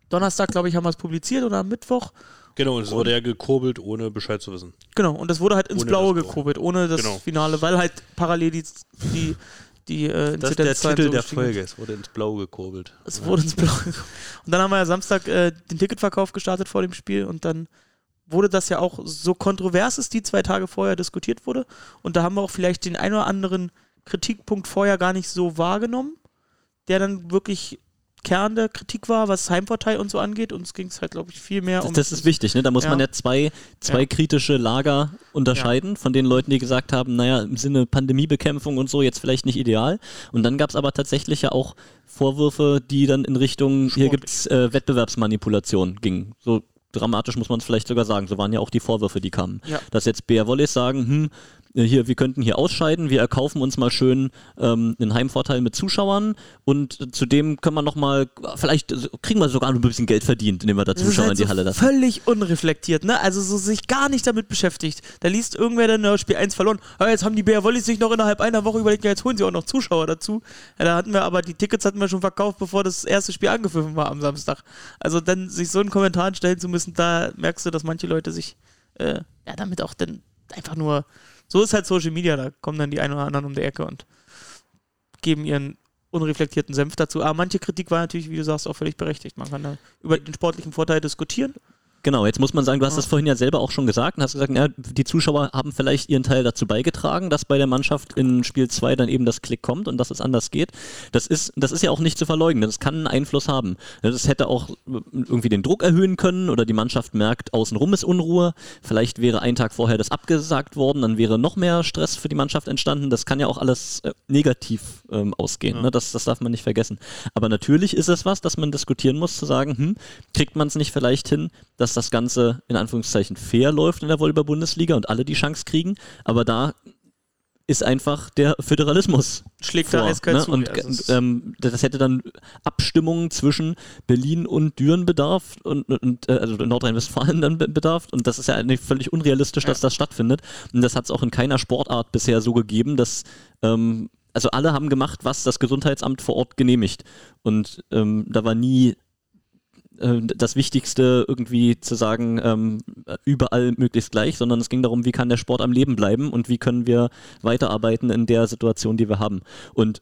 Donnerstag, glaube ich, haben wir es publiziert oder am Mittwoch Genau, und es wurde ja gekurbelt, ohne Bescheid zu wissen. Genau, und das wurde halt ins ohne Blaue gekurbelt, ohne das genau. Finale, weil halt parallel die, die, die äh, Das ist der Titel so der Folge, es wurde ins Blaue gekurbelt. Es ja. wurde ins Blaue gekurbelt. Und dann haben wir ja Samstag äh, den Ticketverkauf gestartet vor dem Spiel und dann wurde das ja auch so kontrovers ist, die zwei Tage vorher diskutiert wurde. Und da haben wir auch vielleicht den ein oder anderen Kritikpunkt vorher gar nicht so wahrgenommen, der dann wirklich Kern der Kritik war, was Heimvorteil und so angeht. Uns ging es halt, glaube ich, viel mehr Das, um. das ist wichtig, ne? Da muss Ja. man ja zwei, zwei Ja. kritische Lager unterscheiden von den Leuten, die gesagt haben, naja, im Sinne Pandemiebekämpfung und so jetzt vielleicht nicht ideal. Und dann gab es aber tatsächlich ja auch Vorwürfe, die dann in Richtung, hier Sportlich. gibt's äh, Wettbewerbsmanipulation gingen. So dramatisch muss man es vielleicht sogar sagen. So waren ja auch die Vorwürfe, die kamen. Ja. Dass jetzt BR Volleys sagen, hm, hier, wir könnten hier ausscheiden, wir erkaufen uns mal schön ähm, einen Heimvorteil mit Zuschauern und äh, zudem können wir nochmal, vielleicht äh, kriegen wir sogar ein bisschen Geld verdient, indem wir da Zuschauer halt in die so Halle lassen. Völlig unreflektiert, ne? Also so sich gar nicht damit beschäftigt. Da liest irgendwer dann ja, Spiel 1 verloren. Ja, jetzt haben die Bär Wollis sich noch innerhalb einer Woche überlegt, ja, jetzt holen sie auch noch Zuschauer dazu. Ja, da hatten wir aber die Tickets hatten wir schon verkauft, bevor das erste Spiel angepfiffen war am Samstag. Also dann sich so einen Kommentar stellen zu müssen, da merkst du, dass manche Leute sich äh, ja damit auch dann einfach nur. So ist halt Social Media, da kommen dann die einen oder anderen um die Ecke und geben ihren unreflektierten Senf dazu. Aber manche Kritik war natürlich, wie du sagst, auch völlig berechtigt. Man kann da über den sportlichen Vorteil diskutieren. Genau, jetzt muss man sagen, du hast Ja. das vorhin ja selber auch schon gesagt und hast gesagt, ja, die Zuschauer haben vielleicht ihren Teil dazu beigetragen, dass bei der Mannschaft in Spiel 2 dann eben das Klick kommt und dass es anders geht. Das ist, das ist ja auch nicht zu verleugnen, das kann einen Einfluss haben. Das hätte auch irgendwie den Druck erhöhen können oder die Mannschaft merkt, außenrum ist Unruhe. Vielleicht wäre ein Tag vorher das abgesagt worden, dann wäre noch mehr Stress für die Mannschaft entstanden. Das kann ja auch alles äh, negativ ähm, ausgehen, ne? das, das darf man nicht vergessen. Aber natürlich ist es was, dass man diskutieren muss, zu sagen, hm, kriegt man es nicht vielleicht hin, dass das Ganze in Anführungszeichen fair läuft in der Volleyball-Bundesliga und alle die Chance kriegen, aber da ist einfach der Föderalismus Schlägt da vor, eiskalt ne? zu. Und Also ähm, das hätte dann Abstimmungen zwischen Berlin und Düren bedarf und, und äh, also Nordrhein-Westfalen dann be- bedarf und das ist ja eigentlich völlig unrealistisch, dass das stattfindet und das hat es auch in keiner Sportart bisher so gegeben, dass ähm, also alle haben gemacht, was das Gesundheitsamt vor Ort genehmigt und ähm, da war nie äh, das Wichtigste irgendwie zu sagen, ähm, überall möglichst gleich, sondern es ging darum, wie kann der Sport am Leben bleiben und wie können wir weiterarbeiten in der Situation, die wir haben. Und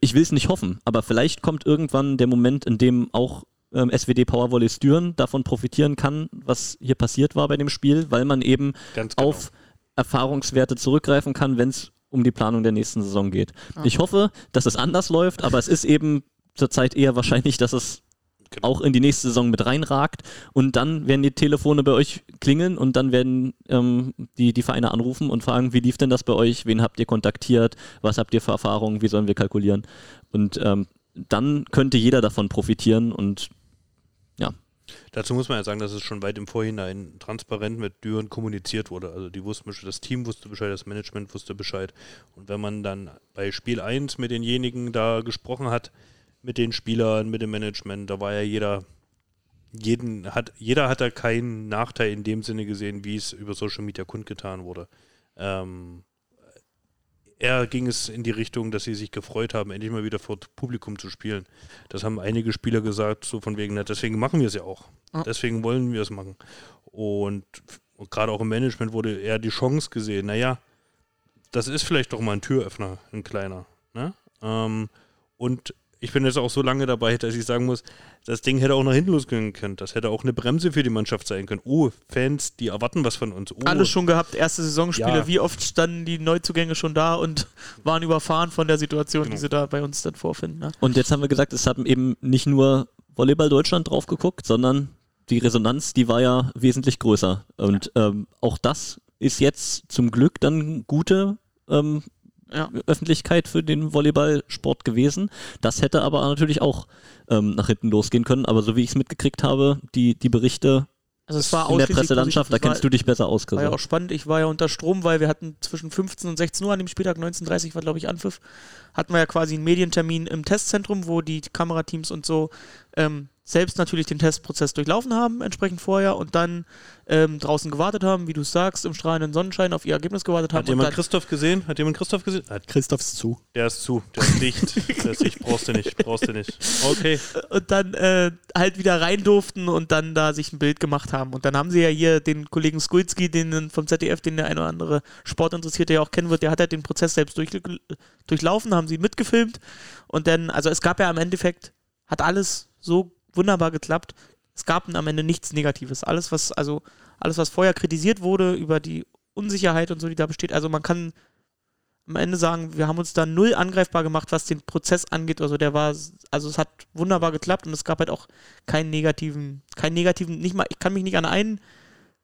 ich will es nicht hoffen, aber vielleicht kommt irgendwann der Moment, in dem auch ähm, SWD Powervolleys Düren davon profitieren kann, was hier passiert war bei dem Spiel, weil man eben Ganz genau. auf Erfahrungswerte zurückgreifen kann, wenn es um die Planung der nächsten Saison geht. Ich hoffe, dass es anders läuft, aber es ist eben zurzeit eher wahrscheinlich, dass es Genau. auch in die nächste Saison mit reinragt und dann werden die Telefone bei euch klingeln und dann werden ähm, die, die Vereine anrufen und fragen, wie lief denn das bei euch, wen habt ihr kontaktiert, was habt ihr für Erfahrungen, wie sollen wir kalkulieren und ähm, dann könnte jeder davon profitieren und ja, Dazu muss man ja sagen, dass es schon weit im Vorhinein transparent mit Düren kommuniziert wurde. Also die wussten das Team wusste Bescheid, das Management wusste Bescheid. Und wenn man dann bei Spiel 1 mit denjenigen da gesprochen hat, mit den Spielern, mit dem Management, da war ja jeder, jeden hat, jeder hat da keinen Nachteil in dem Sinne gesehen, wie es über Social Media kundgetan wurde. Ähm, eher ging es in die Richtung, dass sie sich gefreut haben, endlich mal wieder vor Publikum zu spielen. Das haben einige Spieler gesagt, so von wegen, na, deswegen machen wir es ja auch. Deswegen wollen wir es machen. Und, und gerade auch im Management wurde eher die Chance gesehen, naja, das ist vielleicht doch mal ein Türöffner, ein kleiner. Ne? Ähm, und ich bin jetzt auch so lange dabei, dass ich sagen muss, das Ding hätte auch nach hinten losgehen können. Das hätte auch eine Bremse für die Mannschaft sein können. Oh, Fans, die erwarten was von uns. Oh, Alles schon gehabt, erste Saisonspiele. Ja. Wie oft standen die Neuzugänge schon da und waren überfahren von der Situation, Genau. die sie da bei uns dann vorfinden. Ne? Und jetzt haben wir gesagt, es haben eben nicht nur Volleyball Deutschland drauf geguckt, sondern die Resonanz, die war ja wesentlich größer. Und ähm, auch das ist jetzt zum Glück dann gute ähm, Ja. Öffentlichkeit für den Volleyballsport gewesen. Das hätte aber natürlich auch ähm, nach hinten losgehen können. Aber so wie ich es mitgekriegt habe, die, die Berichte Also es war in der Presselandschaft, da kennst du dich besser aus, War ja auch spannend. Ich war ja unter Strom, weil wir hatten zwischen 15 und 16 Uhr an dem Spieltag, 19.30 war glaube ich Anpfiff, hatten wir ja quasi einen Medientermin im Testzentrum, wo die Kamerateams und so ähm, selbst natürlich den Testprozess durchlaufen haben, entsprechend vorher und dann ähm, draußen gewartet haben, wie du sagst, im strahlenden Sonnenschein auf ihr Ergebnis gewartet haben. Hat jemand Christoph gesehen? Hat jemand Christoph gesehen? Hat, Christophs zu. der ist zu, der ist dicht. der ist dicht, brauchst du nicht, brauchst du nicht. Okay. und dann äh, halt wieder rein durften und dann da sich ein Bild gemacht haben. Und dann haben sie ja hier den Kollegen Skulski, den vom ZDF, den der ein oder andere Sportinteressierte ja auch kennen wird, der hat halt den Prozess selbst durch, durchlaufen, haben sie mitgefilmt. Und dann, also es gab ja im Endeffekt, hat alles so wunderbar geklappt. Es gab am Ende nichts Negatives. Alles, was, also, alles, was vorher kritisiert wurde über die Unsicherheit und so, die da besteht, also man kann am Ende sagen, wir haben uns da null angreifbar gemacht, was den Prozess angeht. Also der war, also es hat wunderbar geklappt und es gab halt auch keinen negativen, keinen negativen, nicht mal, ich kann mich nicht an einen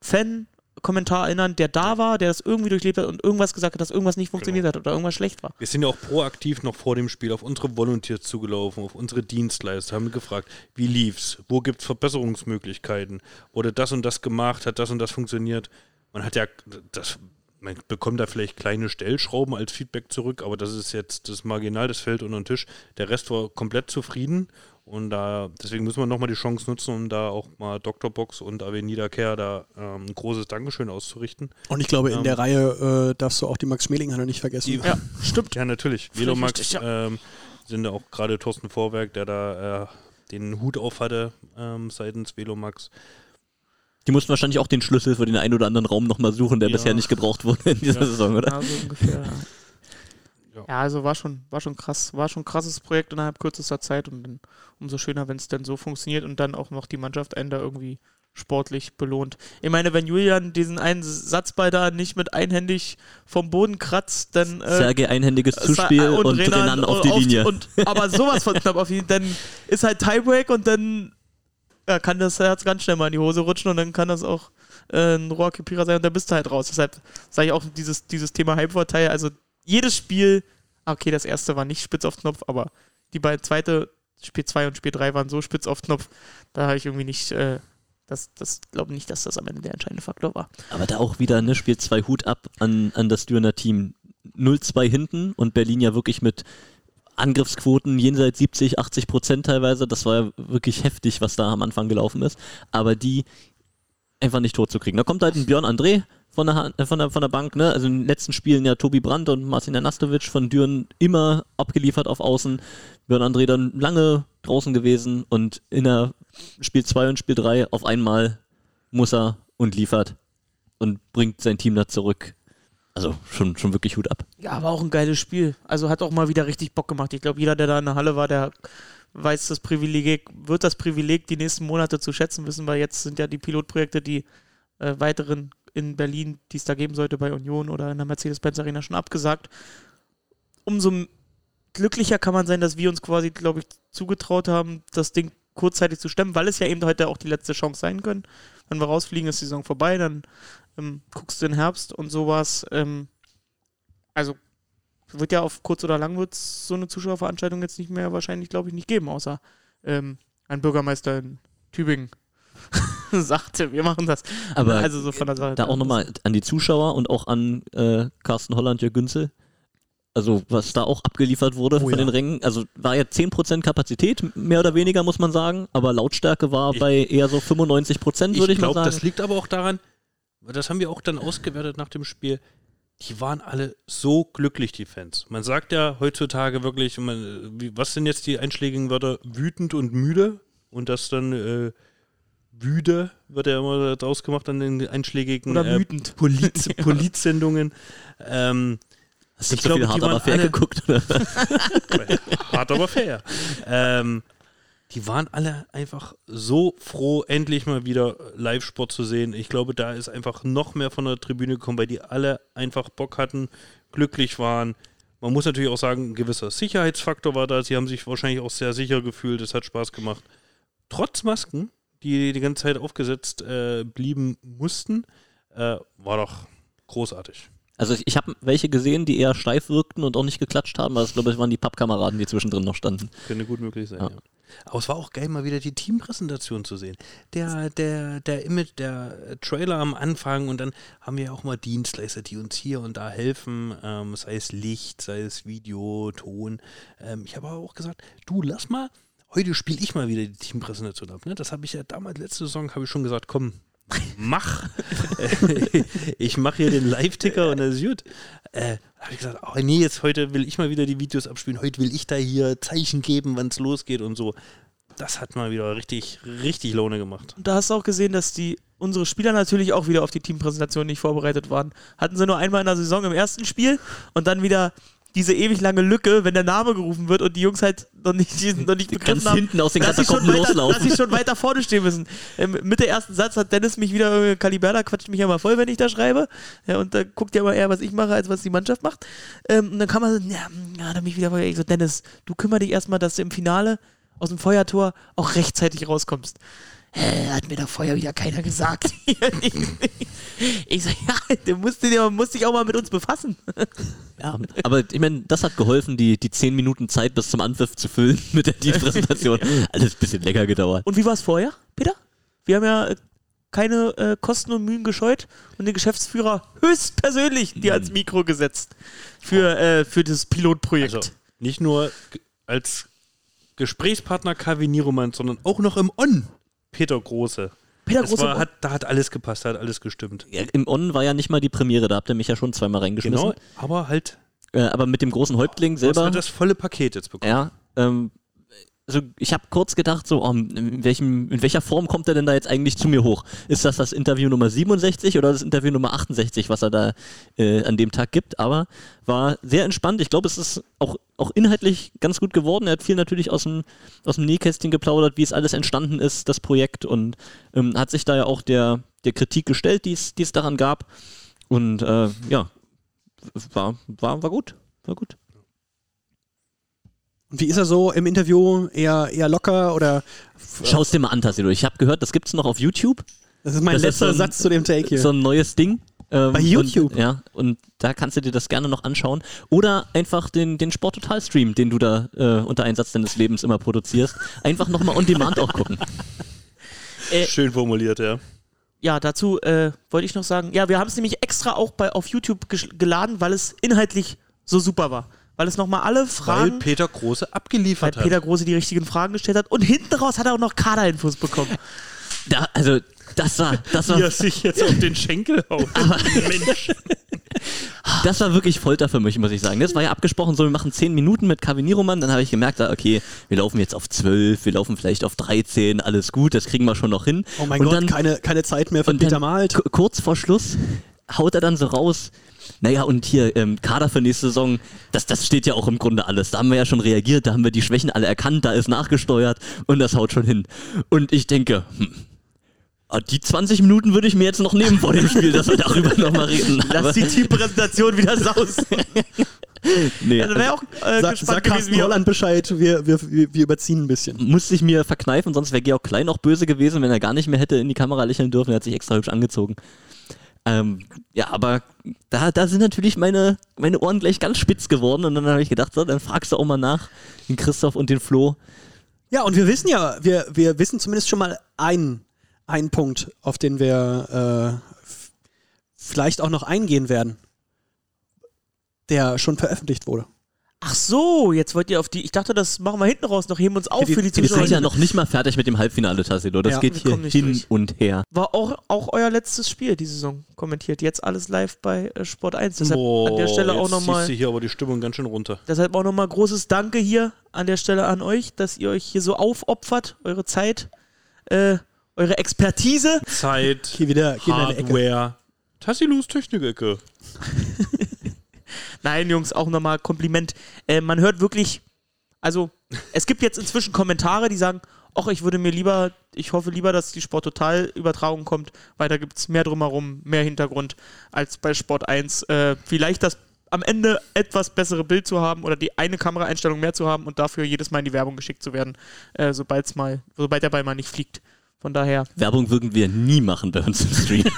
Fan Kommentar erinnern, der da war, der das irgendwie durchlebt hat und irgendwas gesagt hat, dass irgendwas nicht funktioniert hat oder irgendwas schlecht war. Wir sind ja auch proaktiv noch vor dem Spiel auf unsere Volunteers zugelaufen, auf unsere Dienstleister, haben gefragt, wie lief's, wo gibt es Verbesserungsmöglichkeiten, wurde das und das gemacht, hat das und das funktioniert. Man hat ja, das, man bekommt da vielleicht kleine Stellschrauben als Feedback zurück, aber das ist jetzt das Marginal, das fällt unter den Tisch. Der Rest war komplett zufrieden und da, deswegen müssen wir nochmal die Chance nutzen, um da auch mal Dr. Box und Avenida Care da ähm, ein großes Dankeschön auszurichten. Und ich glaube, in Ähm, der Reihe äh, darfst du auch die Max Schmeling-Halle nicht vergessen. Die, Ja, stimmt. Ja, natürlich. Velomax richtig, ja. ähm, sind da auch gerade Thorsten Vorwerk, der da äh, den Hut auf hatte ähm, seitens Velomax. Die mussten wahrscheinlich auch den Schlüssel für den einen oder anderen Raum nochmal suchen, der Ja. bisher nicht gebraucht wurde in dieser Ja. Saison, oder? Ja, so ungefähr. Ja. Also war schon, war schon krass, war schon ein krasses Projekt innerhalb kürzester Zeit und dann umso schöner, wenn es dann so funktioniert und dann auch noch die Mannschaft einen da irgendwie sportlich belohnt. Ich meine, wenn Julian diesen einen Satzball da nicht mit einhändig vom Boden kratzt, dann äh, Sergei einhändiges Zuspiel und und, Renan auf die Linie. Und, aber sowas von knapp auf die Dann ist halt Tiebreak und dann ja, kann das Herz ganz schnell mal in die Hose rutschen und dann kann das auch äh, ein Rohrkrepierer sein und dann bist du halt raus. Deshalb sage ich auch dieses, dieses Thema Heimvorteil. Also jedes Spiel, okay, das erste war nicht spitz auf Knopf, aber die beiden zweite, Spiel 2 und Spiel 3 waren so spitz auf Knopf, da habe ich irgendwie nicht, äh, das, das glaube nicht, dass das am Ende der entscheidende Faktor war. Aber da auch wieder, ne, spielt zwei Hut ab an, an das Dürener Team. 0-2 hinten und Berlin ja wirklich mit Angriffsquoten jenseits 70, 80 Prozent teilweise. Das war ja wirklich heftig, was da am Anfang gelaufen ist. Aber die einfach nicht tot zu kriegen. Da kommt halt ein Björn André von der, äh, von der, von der Bank, ne? Also in den letzten Spielen ja Tobi Brandt und Marcin Anastovic von Düren immer abgeliefert auf Außen. Björn André dann lange draußen gewesen und in der Spiel 2 und Spiel 3 auf einmal muss er und liefert und bringt sein Team da zurück. Also schon, schon wirklich Hut ab. Ja, war auch ein geiles Spiel. Also hat auch mal wieder richtig Bock gemacht. Ich glaube, jeder, der da in der Halle war, der weiß das Privileg, wird das Privileg, die nächsten Monate zu schätzen wissen, weil jetzt sind ja die Pilotprojekte, die äh, weiteren in Berlin, die es da geben sollte bei Union oder in der Mercedes-Benz Arena schon abgesagt. Umso glücklicher kann man sein, dass wir uns quasi, glaube ich, zugetraut haben, das Ding kurzzeitig zu stemmen, weil es ja eben heute auch die letzte Chance sein können. Wenn wir rausfliegen, ist die Saison vorbei, dann ähm, guckst du in Herbst und sowas. Ähm, also wird ja auf kurz oder lang wird so eine Zuschauerveranstaltung jetzt nicht mehr wahrscheinlich, glaube ich, nicht geben, außer ähm, ein Bürgermeister in Tübingen sagte, wir machen das. Aber also so von der Sache. Da auch nochmal an die Zuschauer und auch an äh, Carsten Holland, Jörg Günzel. Also, was da auch abgeliefert wurde Oh von ja. den Rängen. Also, war ja 10% Kapazität, mehr oder weniger, muss man sagen. Aber Lautstärke war Ich- bei eher so 95%, würde Ich ich, mal glaube, sagen. das liegt aber auch daran, das haben wir auch dann ausgewertet nach dem Spiel. Die waren alle so glücklich, die Fans. Man sagt ja heutzutage wirklich, man, wie, was sind jetzt die einschlägigen Wörter? Wütend und müde. Und das dann äh, wüde wird ja immer draus gemacht an den einschlägigen Oder äh, wütend. Polit Politsendungen. Ähm, Hast du ich so viel glaube, hart die aber waren fair alle- geguckt? Oder? hart aber fair. Ähm, die waren alle einfach so froh, endlich mal wieder Live-Sport zu sehen. Ich glaube, da ist einfach noch mehr von der Tribüne gekommen, weil die alle einfach Bock hatten, glücklich waren. Man muss natürlich auch sagen, ein gewisser Sicherheitsfaktor war da. Sie haben sich wahrscheinlich auch sehr sicher gefühlt. Es hat Spaß gemacht. Trotz Masken, die die ganze Zeit aufgesetzt äh, blieben mussten, äh, war doch großartig. Also, ich, ich habe welche gesehen, die eher steif wirkten und auch nicht geklatscht haben. Aber das, glaube ich, waren die Pappkameraden, die zwischendrin noch standen. Könnte gut möglich sein, Ja. ja. Aber es war auch geil, mal wieder die Teampräsentation zu sehen. Der, der, der Image, der Trailer am Anfang und dann haben wir auch mal Dienstleister, die uns hier und da helfen, ähm, sei es Licht, sei es Video, Ton. Ähm, ich habe aber auch gesagt, du lass mal, heute spiele ich mal wieder die Teampräsentation ab. Ne? Das habe ich ja damals, letzte Saison, habe ich schon gesagt, komm, mach. ich mache hier den Live-Ticker und das ist gut. Äh, habe ich gesagt, oh nee, jetzt heute will ich mal wieder die Videos abspielen. Heute will ich da hier Zeichen geben, wann es losgeht und so. Das hat mal wieder richtig, richtig Laune gemacht. Und da hast du auch gesehen, dass die unsere Spieler natürlich auch wieder auf die Teampräsentation nicht vorbereitet waren. Hatten sie nur einmal in der Saison im ersten Spiel und dann wieder diese ewig lange Lücke, wenn der Name gerufen wird und die Jungs halt noch nicht, noch nicht begriffen Ganz haben, hinten aus den dass sie, schon weiter, dass loslaufen. sie schon weiter vorne stehen müssen. Ähm, mit der ersten Satz hat Dennis mich wieder, Kaliberda quatscht mich ja mal voll, wenn ich da schreibe. Ja, und da guckt ja mal eher, was ich mache, als was die Mannschaft macht. Ähm, und dann kann man so, ja, ja, hat er mich wieder voll. Ich so, Dennis, du kümmere dich erstmal, dass du im Finale aus dem Feuertor auch rechtzeitig rauskommst. Hä, hat mir da vorher wieder keiner gesagt. ich sag, ja, du musst, dich- musst dich auch mal mit uns befassen. Ja, aber ich meine, das hat geholfen, die, die 10 Minuten Zeit bis zum Anpfiff zu füllen mit der Dienstpräsentation. Alles ein bisschen länger gedauert. Und wie war es vorher, Peter? Wir haben ja äh, keine äh, Kosten und Mühen gescheut und den Geschäftsführer höchstpersönlich dir ans Mikro gesetzt für, äh, für das Pilotprojekt. Also nicht nur als Gesprächspartner Kavi Nieroman, sondern auch noch im On. Peter Große. Peter Das Große war, hat, da hat alles gepasst, da hat alles gestimmt. Ja, Im On war ja nicht mal die Premiere, da habt ihr mich ja schon zweimal reingeschmissen. Genau, aber halt, Äh, aber mit dem großen Häuptling du hast selber. halt das volle Paket jetzt bekommen. Ja, ähm, also ich habe kurz gedacht, so, oh, in, welchem, in welcher Form kommt er denn da jetzt eigentlich zu mir hoch? Ist das das Interview Nummer 67 oder das Interview Nummer 68, was er da äh, an dem Tag gibt? Aber war sehr entspannt. Ich glaube, es ist auch, auch inhaltlich ganz gut geworden. Er hat viel natürlich aus dem, aus dem Nähkästchen geplaudert, wie es alles entstanden ist, das Projekt, und ähm, hat sich da ja auch der, der Kritik gestellt, die es daran gab. Und äh, ja, war, war, war gut. War gut. Und wie ist er so im Interview? Eher, eher locker oder Schau es dir mal an, Tassilo. Ich habe gehört, das gibt's noch auf YouTube. das ist mein Das ist letzter so ein- Satz zu dem Take hier. So ein neues Ding. Ähm, Bei YouTube? Und, ja, und da kannst du dir das gerne noch anschauen. Oder einfach den, den Sport-Total-Stream, den du da äh, unter Einsatz deines Lebens immer produzierst, einfach nochmal on demand auch gucken. Schön formuliert, ja. Ja, dazu äh, wollte ich noch sagen, ja, wir haben es nämlich extra auch bei, auf YouTube geladen, weil es inhaltlich so super war. Weil es nochmal alle Weil Fragen, Peter Große weil abgeliefert hat. Peter Große die richtigen Fragen gestellt hat und hinten raus hat er auch noch Kaderinfos bekommen. Da, also, das war, das war, Wie er sich jetzt auf den Schenkel haut. Mensch. das war wirklich Folter für mich, muss ich sagen. Das war ja abgesprochen, so wir machen 10 Minuten mit Kaviniroman. Dann habe ich gemerkt, ah, okay, wir laufen jetzt auf 12, wir laufen vielleicht auf 13, alles gut, das kriegen wir schon noch hin. oh mein und Gott, dann, keine, keine Zeit mehr für Und Peter Malt. ku- Kurz vor Schluss haut er dann so raus. Naja, und hier, ähm, Kader für nächste Saison, das, das steht ja auch im Grunde alles. Da haben wir ja schon reagiert, da haben wir die Schwächen alle erkannt, da ist nachgesteuert und das haut schon hin. Und ich denke, hm, ah, die 20 Minuten würde ich mir jetzt noch nehmen vor dem Spiel, dass wir darüber nochmal reden. Lass die Teampräsentation wieder saus. nee, Also auch äh, Sag, sag Carsten Holland Bescheid, wir, wir, wir wir überziehen ein bisschen. musste ich mir verkneifen, sonst wäre Georg Klein auch böse gewesen, wenn er gar nicht mehr hätte in die Kamera lächeln dürfen. Er hat sich extra hübsch angezogen. Ähm, ja, aber da, da sind natürlich meine, meine Ohren gleich ganz spitz geworden und dann habe ich gedacht, so, dann fragst du auch mal nach, den Christoph und den Flo. Ja, und wir wissen ja, wir, wir wissen zumindest schon mal einen, einen Punkt, auf den wir äh, vielleicht auch noch eingehen werden, der schon veröffentlicht wurde. Ach so, jetzt wollt ihr auf die. Ich dachte, das machen wir hinten raus noch, heben uns auf die- für die Wir Zuschauer. sind ja noch nicht mal fertig mit dem Halbfinale, Tassilo. Das Ja, geht wir hier hin durch. und her. War auch, auch euer letztes Spiel die Saison kommentiert. Jetzt alles live bei äh, Sport 1. Deshalb Boah, an der Stelle auch jetzt nochmal. hier aber die Stimmung ganz schön runter. Deshalb auch nochmal großes Danke hier an der Stelle an euch, dass ihr euch hier so aufopfert, eure Zeit, äh, eure Expertise. Zeit, Hier wieder Ecke. Hardware. Tassilus Technikecke. Nein, Jungs, auch nochmal Kompliment. Äh, man hört wirklich, also es gibt jetzt inzwischen Kommentare, die sagen, ach, ich würde mir lieber, ich hoffe lieber, dass die Sport Total Übertragung kommt, weil da gibt es mehr drumherum, mehr Hintergrund als bei Sport 1. Äh, vielleicht das am Ende etwas bessere Bild zu haben oder die eine Kameraeinstellung mehr zu haben und dafür jedes Mal in die Werbung geschickt zu werden, äh, sobald's mal, sobald der Ball mal nicht fliegt. Von daher. Werbung würden wir nie machen bei uns im Stream.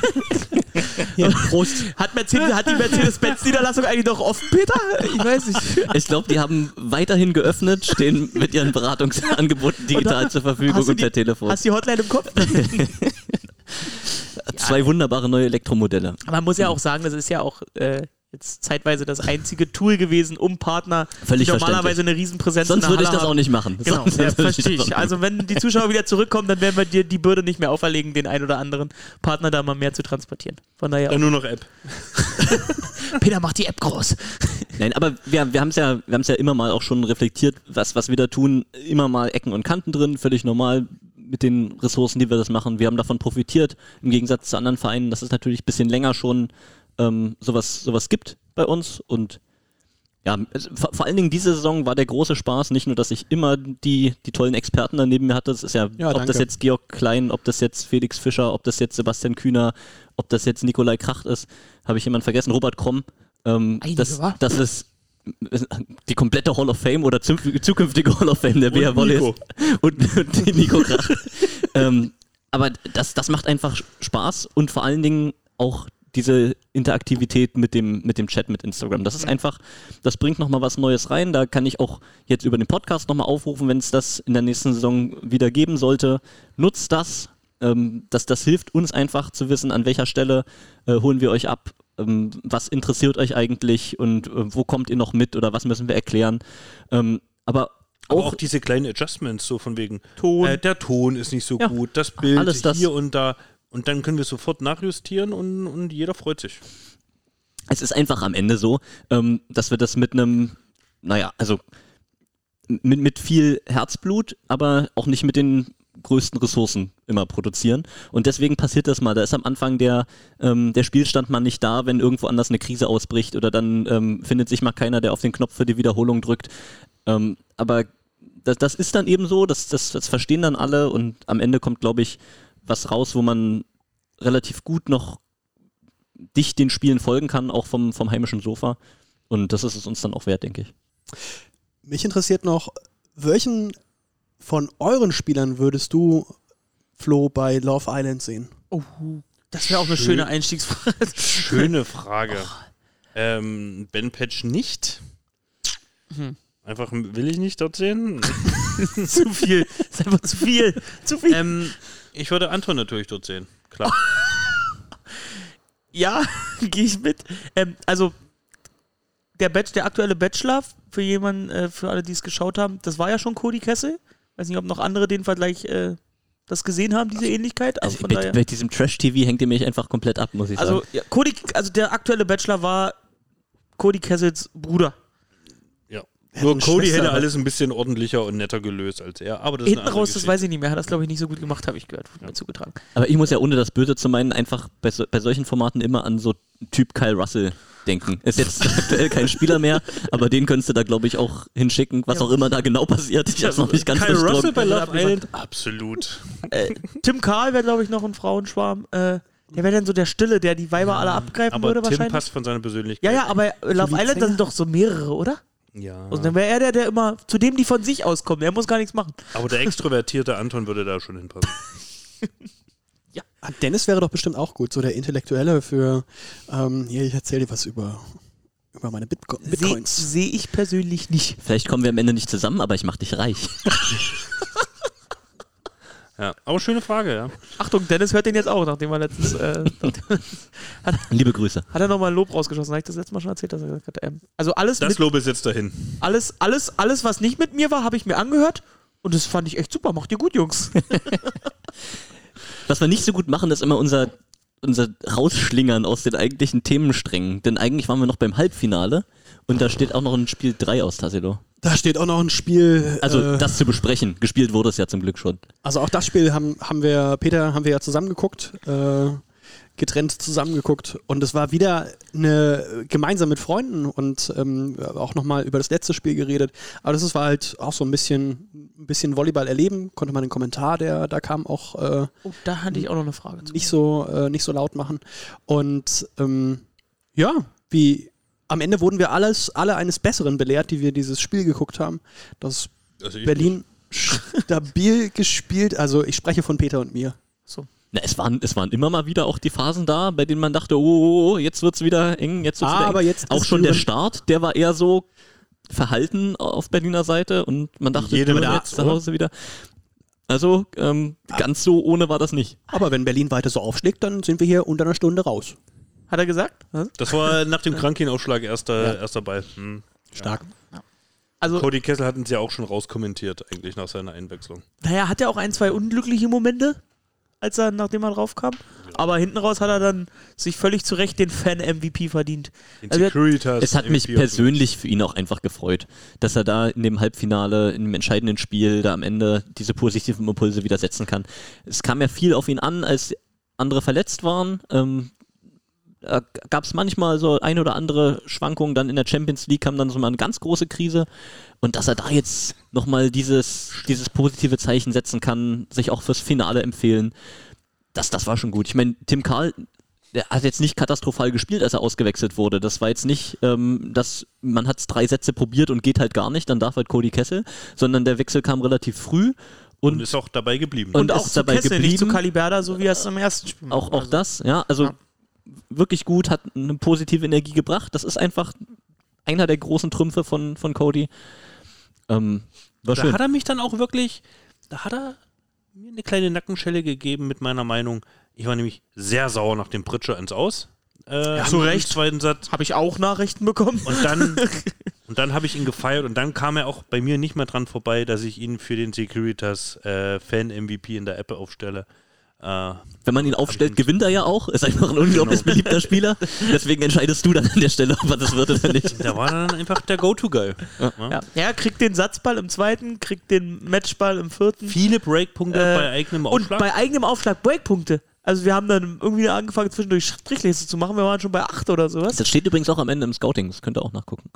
Hier, Prost. Hat, Mercedes, hat die Mercedes-Benz-Niederlassung eigentlich noch offen, Peter? Ich weiß nicht. Ich glaube, die haben weiterhin geöffnet, stehen mit ihren Beratungsangeboten digital zur Verfügung und per die- Telefon. Hast du die Hotline im Kopf? Zwei wunderbare neue Elektromodelle. Man muss ja auch sagen, das ist ja auch äh, jetzt zeitweise das einzige Tool gewesen, um Partner, Völlig die normalerweise eine Riesenpräsenz Sonst in der würde ich das auch haben. nicht machen. Genau, Sonst ja, verstehe das ich. Also wenn die Zuschauer wieder zurückkommen, dann werden wir dir die Bürde nicht mehr auferlegen, den einen oder anderen Partner da mal mehr zu transportieren. Von daher, Dann nur noch App. Peter macht die App groß. Nein, aber wir, wir haben es ja, wir ja immer mal auch schon reflektiert, was, was wir da tun. Immer mal Ecken und Kanten drin, völlig normal mit den Ressourcen, die wir das machen. Wir haben davon profitiert, im Gegensatz zu anderen Vereinen, dass es natürlich ein bisschen länger schon ähm, sowas, sowas gibt bei uns und Ja, vor, allen Dingen diese Saison war der große Spaß, nicht nur, dass ich immer die, die tollen Experten da neben mir hatte, das ist ja, Ja, ob danke. das jetzt Georg Klein, ob das jetzt Felix Fischer, ob das jetzt Sebastian Kühner, ob das jetzt Nikolai Kracht ist, habe ich jemanden vergessen, Robert Kromm. Ähm, Einige, das, das ist die komplette Hall of Fame oder zukünftige- Hall of Fame der BR. Nico. Und, und die Nico Kracht. ähm, aber das, das macht einfach Spaß und vor allen Dingen auch diese Interaktivität mit dem, mit dem Chat, mit Instagram. Das ist einfach, das bringt nochmal was Neues rein. Da kann ich auch jetzt über den Podcast nochmal aufrufen, wenn es das in der nächsten Saison wieder geben sollte. Nutzt das. Ähm, das, das hilft uns einfach zu wissen, an welcher Stelle äh, holen wir euch ab, ähm, was interessiert euch eigentlich und äh, wo kommt ihr noch mit oder was müssen wir erklären. Ähm, aber auch, auch diese kleinen Adjustments, so von wegen, Ton. Äh, der Ton ist nicht so Ja, gut, das Bild das. hier und da. Und dann können wir sofort nachjustieren und, und jeder freut sich. es ist einfach am Ende so, ähm, dass wir das mit einem, naja, also mit, mit viel Herzblut, aber auch nicht mit den größten Ressourcen immer produzieren. Und deswegen passiert das mal. Da ist am Anfang der, ähm, der Spielstand mal nicht da, wenn irgendwo anders eine Krise ausbricht oder dann ähm, findet sich mal keiner, der auf den Knopf für die Wiederholung drückt. Ähm, aber das, das ist dann eben so, das, das, das verstehen dann alle und am Ende kommt, glaube ich, was raus, wo man relativ gut noch dicht den Spielen folgen kann, auch vom, vom heimischen Sofa. Und das ist es uns dann auch wert, denke ich. Mich interessiert noch, welchen von euren Spielern würdest du, Flo, bei Love Island sehen? Oh, das wäre auch eine Schön. schöne Einstiegsfrage. Schöne Frage. Ähm, ben Patch nicht. Hm. Einfach will ich nicht dort sehen. zu viel. ist einfach zu viel. Zu viel. ähm, ich würde Anton natürlich dort sehen. Klar. Ja, gehe ich mit. Ähm, also, der, Batch, der aktuelle Bachelor, für jemanden, äh, für alle, die es geschaut haben, das war ja schon Cody Kessel. Weiß nicht, ob noch andere den Vergleich äh, das gesehen haben, diese Ähnlichkeit. Also, Also von bei, bei diesem Trash-TV hängt ihr mich einfach komplett ab, muss ich also, sagen. ja, Cody, also der aktuelle Bachelor war Cody Kessels Bruder. Ja. Ja, Nur Cody Schwester, hätte aber- alles ein bisschen ordentlicher und netter gelöst als er. Aber das ist Hinten raus, das Geschichte. weiß ich nicht mehr. Hat das, glaube ich, nicht so gut gemacht, habe ich gehört. Wurde mir zugetragen. Aber ich muss ja, ohne das Böse zu meinen, einfach bei, so, bei solchen Formaten immer an so Typ Kyle Russell denken. Ist jetzt aktuell kein Spieler mehr, aber den könntest du da, glaube ich, auch hinschicken, was Ja. auch immer da genau passiert. Ich hab's noch nicht ganz Kyle verstanden. Russell bei Love. Island? Absolut. Äh, Tim Karl wäre, glaube ich, noch ein Frauenschwarm. Äh, der wäre dann so der Stille, der die Weiber alle abgreifen Aber würde Tim wahrscheinlich. passt von seiner Persönlichkeit. Ja, ja, aber Love Island, da sind doch so mehrere, oder? Ja. Und dann wäre er der, der immer, zu dem die von sich auskommen. Er muss gar nichts machen. Aber der extrovertierte Anton würde da schon hinpassen. Ah, Dennis wäre doch bestimmt auch gut, so der Intellektuelle für, ähm, hier, ich erzähle dir was über, über meine Bitco Sehe Bitcoins. seh ich persönlich nicht. Vielleicht kommen wir am Ende nicht zusammen, aber ich mach dich reich. Ja. Aber schöne Frage, ja. Achtung, Dennis hört den jetzt auch, nachdem er letztens. Äh, hat, Liebe Grüße. hat er nochmal ein Lob rausgeschossen? Habe ich das letzte Mal schon erzählt, dass er gesagt hat, ähm, also alles, Das mit, Lob ist jetzt dahin. alles, alles, alles, was nicht mit mir war, habe ich mir angehört. Und das fand ich echt super. Macht ihr gut, Jungs. Was wir nicht so gut machen, ist immer unser, unser Rausschlingern aus den eigentlichen Themensträngen. Denn eigentlich waren wir noch beim Halbfinale und da steht auch noch ein Spiel 3 aus, Tassilo. Da steht auch noch ein Spiel. Also äh, das zu besprechen. Gespielt wurde es ja zum Glück schon. Also auch das Spiel haben, haben wir, Peter, haben wir ja zusammen geguckt, äh, getrennt zusammen geguckt und es war wieder eine gemeinsam mit Freunden und ähm, auch nochmal über das letzte Spiel geredet. Aber das ist- war halt auch so ein bisschen, ein bisschen Volleyball erleben, konnte man den Kommentar, der da kam, auch äh, Oh, da hatte ich auch noch eine Frage zu. nicht so äh, nicht so laut machen. Und ähm, ja, wie am Ende wurden wir alles, alle eines Besseren belehrt, die wir dieses Spiel geguckt haben. Das Also Berlin stabil gespielt. Also ich spreche von Peter und mir. So. Na, es, waren, es waren immer mal wieder auch die Phasen da, bei denen man dachte, oh, oh, oh jetzt wird's wieder eng, jetzt wird's Ah, wieder eng. aber jetzt auch schon der Start, der war eher so verhalten auf Berliner Seite und man dachte, Jedem Düren Netz, jetzt zu Hause wieder. Also ähm, ganz so ohne war das nicht. Aber wenn Berlin weiter so aufschlägt, dann sind wir hier unter einer Stunde raus. Hat er gesagt? Was? Das war nach dem Krankhenausschlag erster, erster Ball. Hm. Stark. Also, Cody Kessel hat uns ja auch schon rauskommentiert, eigentlich nach seiner Einwechslung. naja, hat er auch ein, zwei unglückliche Momente, als er, nachdem er draufkam. Aber hinten raus hat er dann sich völlig zu Recht den Fan-MVP verdient. Den Also, Securitas. Es hat mich persönlich für ihn auch einfach gefreut, dass er da in dem Halbfinale, in dem entscheidenden Spiel, da am Ende diese positiven Impulse wieder setzen kann. Es kam ja viel auf ihn an, als andere verletzt waren. Ähm, Da gab es manchmal so ein oder andere Schwankung. Dann in der Champions League kam dann so mal eine ganz große Krise. Und dass er da jetzt nochmal dieses, dieses positive Zeichen setzen kann, sich auch fürs Finale empfehlen, das, das war schon gut. Ich meine, Tim Karl, der hat jetzt nicht katastrophal gespielt, als er ausgewechselt wurde. Das war jetzt nicht, ähm, dass man hat drei Sätze probiert und geht halt gar nicht, dann darf halt Cody Kessel, sondern der Wechsel kam relativ früh. Und, Und, ist auch dabei geblieben. Und Und auch ist dabei Kessel, nicht zu geblieben. Caliberda, so wie er es im ersten Spiel auch, macht. auch Also, das, ja, also Ja. Wirklich gut, hat eine positive Energie gebracht. Das ist einfach einer der großen Trümpfe von, von Cody. Ähm, war da schön. hat er mich dann auch wirklich, da hat er mir eine kleine Nackenschelle gegeben mit meiner Meinung. Ich war nämlich sehr sauer nach dem Pritscher ins Aus. Äh, Ja, zu Recht. zweiten Satz. Habe ich auch Nachrichten bekommen. Und dann, und dann habe ich ihn gefeiert und dann kam er auch bei mir nicht mehr dran vorbei, dass ich ihn für den Securitas äh, Fan MVP in der App aufstelle. Äh, Wenn man ihn aufstellt, gewinnt er ja auch. Ist einfach ein unglaublich Genau. beliebter Spieler. Deswegen entscheidest du dann an der Stelle, ob er das wird oder nicht. da war dann einfach der Go-To-Guy. Ja. ja, kriegt den Satzball im zweiten, kriegt den Matchball im vierten. Viele Breakpunkte Äh, bei eigenem Und Aufschlag. bei eigenem Aufschlag Breakpunkte. Also wir haben dann irgendwie angefangen, zwischendurch Strichliste zu machen. Wir waren schon bei 8 oder sowas. Das steht übrigens auch am Ende im Scouting. Das könnt ihr auch nachgucken.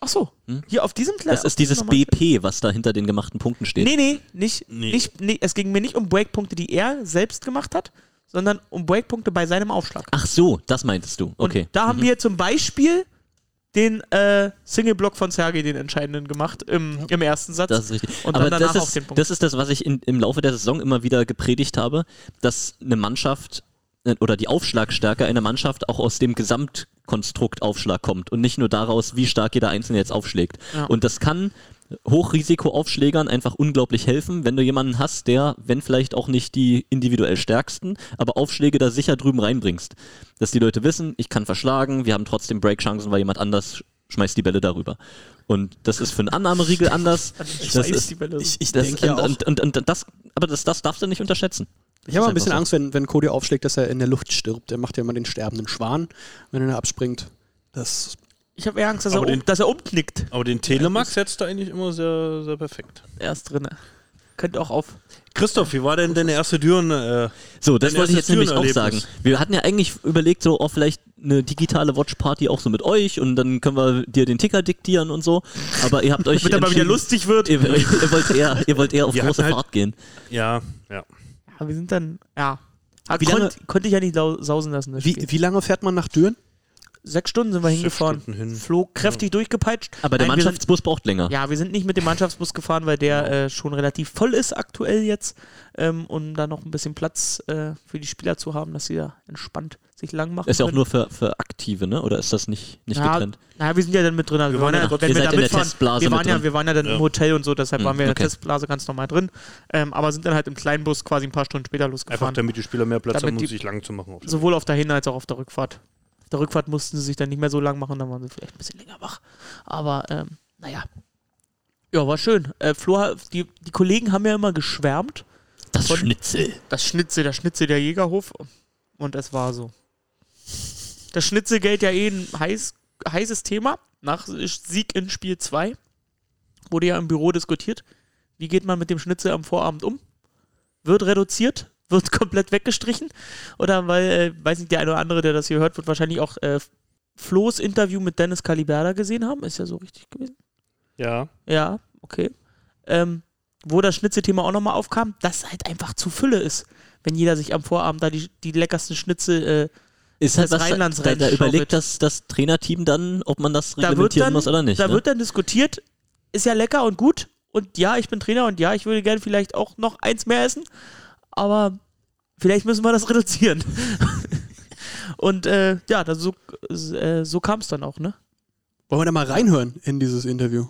Ach so. Hier auf diesem Kle- Das ist dieses BP, was da hinter den gemachten Punkten steht. Nee, nee, nicht, Nee. Nicht, nee. Es ging mir nicht um Breakpunkte, die er selbst gemacht hat, sondern um Breakpunkte bei seinem Aufschlag. Ach so, das meintest du. Okay. Und da haben wir zum Beispiel den äh, Single-Block von Sergei, den entscheidenden, gemacht im, im ersten Satz. Das ist richtig. Und Aber dann danach das, auf den ist, Punkt. das ist das, was ich in, im Laufe der Saison immer wieder gepredigt habe, dass eine Mannschaft oder die Aufschlagstärke einer Mannschaft auch aus dem Gesamtkonstrukt Aufschlag kommt und nicht nur daraus, wie stark jeder Einzelne jetzt aufschlägt. Ja. Und das kann Hochrisikoaufschlägern einfach unglaublich helfen, wenn du jemanden hast, der, wenn vielleicht auch nicht die individuell stärksten, aber Aufschläge da sicher drüben reinbringst. Dass die Leute wissen, ich kann verschlagen, wir haben trotzdem Breakchancen, weil jemand anders schmeißt die Bälle darüber. Und das ist für einen Annahmeriegel anders. Ich Das weiß, ist, die Bälle. Ich, ich das, denke ja und, auch, und, und, und das, aber das, das darfst du nicht unterschätzen. Ich habe ein bisschen einfach Angst, wenn, wenn Cody aufschlägt, dass er in der Luft stirbt. Er macht ja immer den sterbenden Schwan, wenn er abspringt. Das ich habe eher Angst, dass er, Aber um, den- dass er umknickt. Aber den Telemax setzt er eigentlich immer sehr, sehr perfekt. Er ist drin. Könnte auch auf. Christoph, wie war denn deine erste Düren? Äh, So, das wollte ich jetzt nämlich auch sagen. Wir hatten ja eigentlich überlegt, so auch vielleicht eine digitale Watchparty auch so mit euch und dann können wir dir den Ticker diktieren und so. Aber ihr habt euch Damit er mal wieder lustig wird. Ihr, ihr, wollt eher, ihr wollt eher auf Wir große halt- Fahrt gehen. ja, ja. Ja, wir sind dann, ja. Wie lange- konnt, konnte ich ja nicht sausen lassen. Wie, Spiel. wie lange fährt man nach Düren? Sechs Stunden sind wir hingefahren. Stunden hin. Flog kräftig durchgepeitscht. Aber der Nein, wir sind- Mannschaftsbus braucht länger. Ja, wir sind nicht mit dem Mannschaftsbus gefahren, weil der äh, schon relativ voll ist aktuell jetzt, ähm, um da noch ein bisschen Platz äh, für die Spieler zu haben, dass sie da entspannt sich lang machen Ist ja auch können. nur für, für Aktive, ne? Oder ist das nicht, nicht ja, getrennt? naja, wir sind ja dann mit drin. Also wir waren ja, wenn wir da mitfahren, mit waren, ja, drin. wir waren ja dann Ja. im Hotel und so, deshalb Hm, waren wir in okay. der Testblase ganz normal drin. Ähm, aber sind dann halt im kleinen Bus quasi ein paar Stunden später Einfach losgefahren. damit die Spieler mehr Platz Damit haben, um die- sich lang zu machen. Auf Sowohl auf der Hin- als auch auf der Rückfahrt. Auf der Rückfahrt mussten sie sich dann nicht mehr so lang machen, dann waren sie vielleicht ein bisschen länger wach. Aber ähm, naja. Ja, war schön. Äh, Flo, die, die Kollegen haben ja immer geschwärmt. Das Schnitzel. Das Schnitzel, das Schnitzel der Jägerhof. Und es war so. Das Schnitzelgeld ja eh ein heiß, heißes Thema. Nach Sieg in Spiel 2 wurde ja im Büro diskutiert. Wie geht man mit dem Schnitzel am Vorabend um? Wird reduziert? Wird komplett weggestrichen? Oder weil, äh, weiß nicht, der eine oder andere, der das hier hört, wird wahrscheinlich auch äh, Flo's Interview mit Dennis Caliberda gesehen haben. Ist ja so richtig gewesen. Ja. Ja, okay. Ähm, wo das Schnitzelthema auch nochmal aufkam, dass halt einfach zu Fülle ist, wenn jeder sich am Vorabend da die, die leckersten Schnitzel. Äh, Ist Das halt was, Rheinlands da, da überlegt das, das Trainerteam dann, ob man das da reglementieren dann, muss oder nicht. da ne? wird dann diskutiert, ist ja lecker und gut. Und ja, ich bin Trainer und ja, ich würde gerne vielleicht auch noch eins mehr essen. Aber vielleicht müssen wir das reduzieren. und äh, ja, das, so, äh, so kam es dann auch, ne? Wollen wir da mal reinhören in dieses Interview?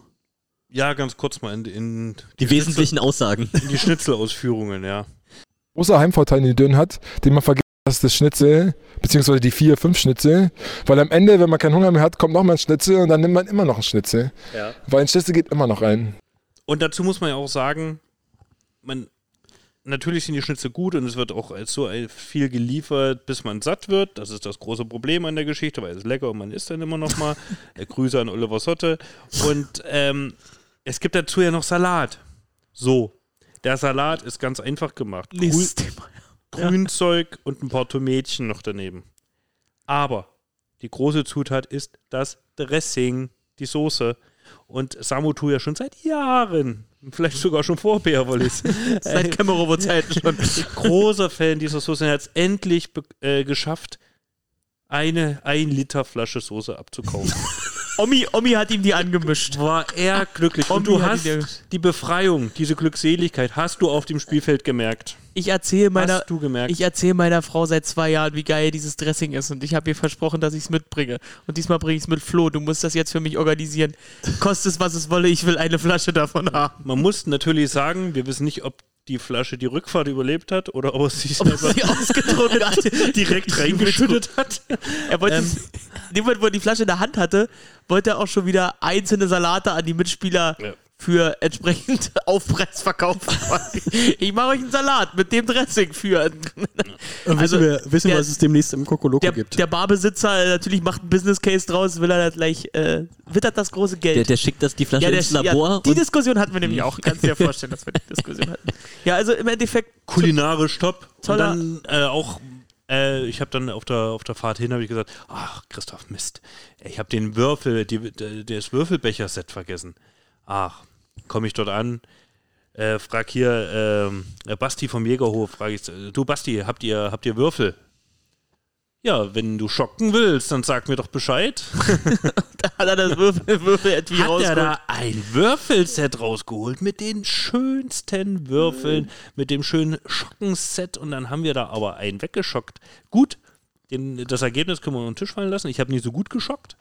Ja, ganz kurz mal in, in die wesentlichen Aussagen. Schnitzel, in die Schnitzelausführungen, ja. großer Heimvorteil in den Dönen hat, den man vergisst, das ist das Schnitzel, beziehungsweise die vier, fünf Schnitzel. Weil am Ende, wenn man keinen Hunger mehr hat, kommt noch mal ein Schnitzel und dann nimmt man immer noch einen Schnitzel. Ja. Weil ein Schnitzel geht immer noch rein. Und dazu muss man ja auch sagen, man, natürlich sind die Schnitzel gut und es wird auch so viel geliefert, bis man satt wird. Das ist das große Problem an der Geschichte, weil es ist lecker und man isst dann immer noch mal. Äh, Grüße an Oliver Sotte. Und ähm, es gibt dazu ja noch Salat. So. Der Salat ist ganz einfach gemacht. Grün. Grünzeug und ein paar Tomätchen noch daneben. Aber die große Zutat ist das Dressing, die Soße. Und Samu tu ja schon seit Jahren, vielleicht sogar schon vor Beerwollis, Seit Kämmerowo-Zeiten schon. großer Fan dieser Soße. Er hat es endlich äh, geschafft, eine 1 Liter Flasche Soße abzukaufen. Omi, Omi hat ihm die angemischt. War er glücklich. Und Omi du hat hast die Befreiung, diese Glückseligkeit, hast du auf dem Spielfeld gemerkt. Ich erzähle meiner, Hast du gemerkt? ich erzähle meiner Frau seit zwei Jahren, wie geil dieses Dressing ist. Und ich habe ihr versprochen, dass ich es mitbringe. Und diesmal bringe ich es mit Flo. Du musst das jetzt für mich organisieren. Kostet es, was es wolle, ich will eine Flasche davon haben. Man muss natürlich sagen, wir wissen nicht, ob die Flasche die Rückfahrt überlebt hat oder ob er sich Ob selber ausgetrunken hat. direkt reingeschüttet hat. Er wollte, Ähm. in dem Moment, wo er die Flasche in der Hand hatte, wollte er auch schon wieder einzelne Salate an die Mitspieler Ja. Für entsprechend Aufpreis verkaufen. ich mache euch einen Salat mit dem Dressing für. Und Also, wissen wir, wissen, der- was es demnächst im Kokoloko Der, gibt. der Barbesitzer äh, natürlich macht einen Business Case draus, will er da gleich, äh, wittert das große Geld. Der, der schickt das die Flasche ja, der, ins Labor ja, die und Diskussion hatten wir nämlich auch. Kannst du dir vorstellen, dass wir die Diskussion hatten. Ja, also im Endeffekt. Kulinarisch top. Und Toller- dann äh, auch, äh, ich habe dann auf der, auf der Fahrt hin habe ich gesagt, ach Christoph, Mist. Ich habe den Würfel, die, das Würfelbecher-Set vergessen. Ach, komme ich dort an, äh, frag hier ähm, äh, Basti vom Jägerhof, frage ich, äh, du Basti, habt ihr, habt ihr Würfel? Ja, wenn du schocken willst, dann sag mir doch Bescheid. hat er das Würfel, Würfel etwie hat er rausgeholt. da ein Würfelset rausgeholt mit den schönsten Würfeln, mit dem schönen Schockenset und dann haben wir da aber einen weggeschockt. Gut, den, das Ergebnis können wir unter den Tisch fallen lassen. Ich habe nie so gut geschockt.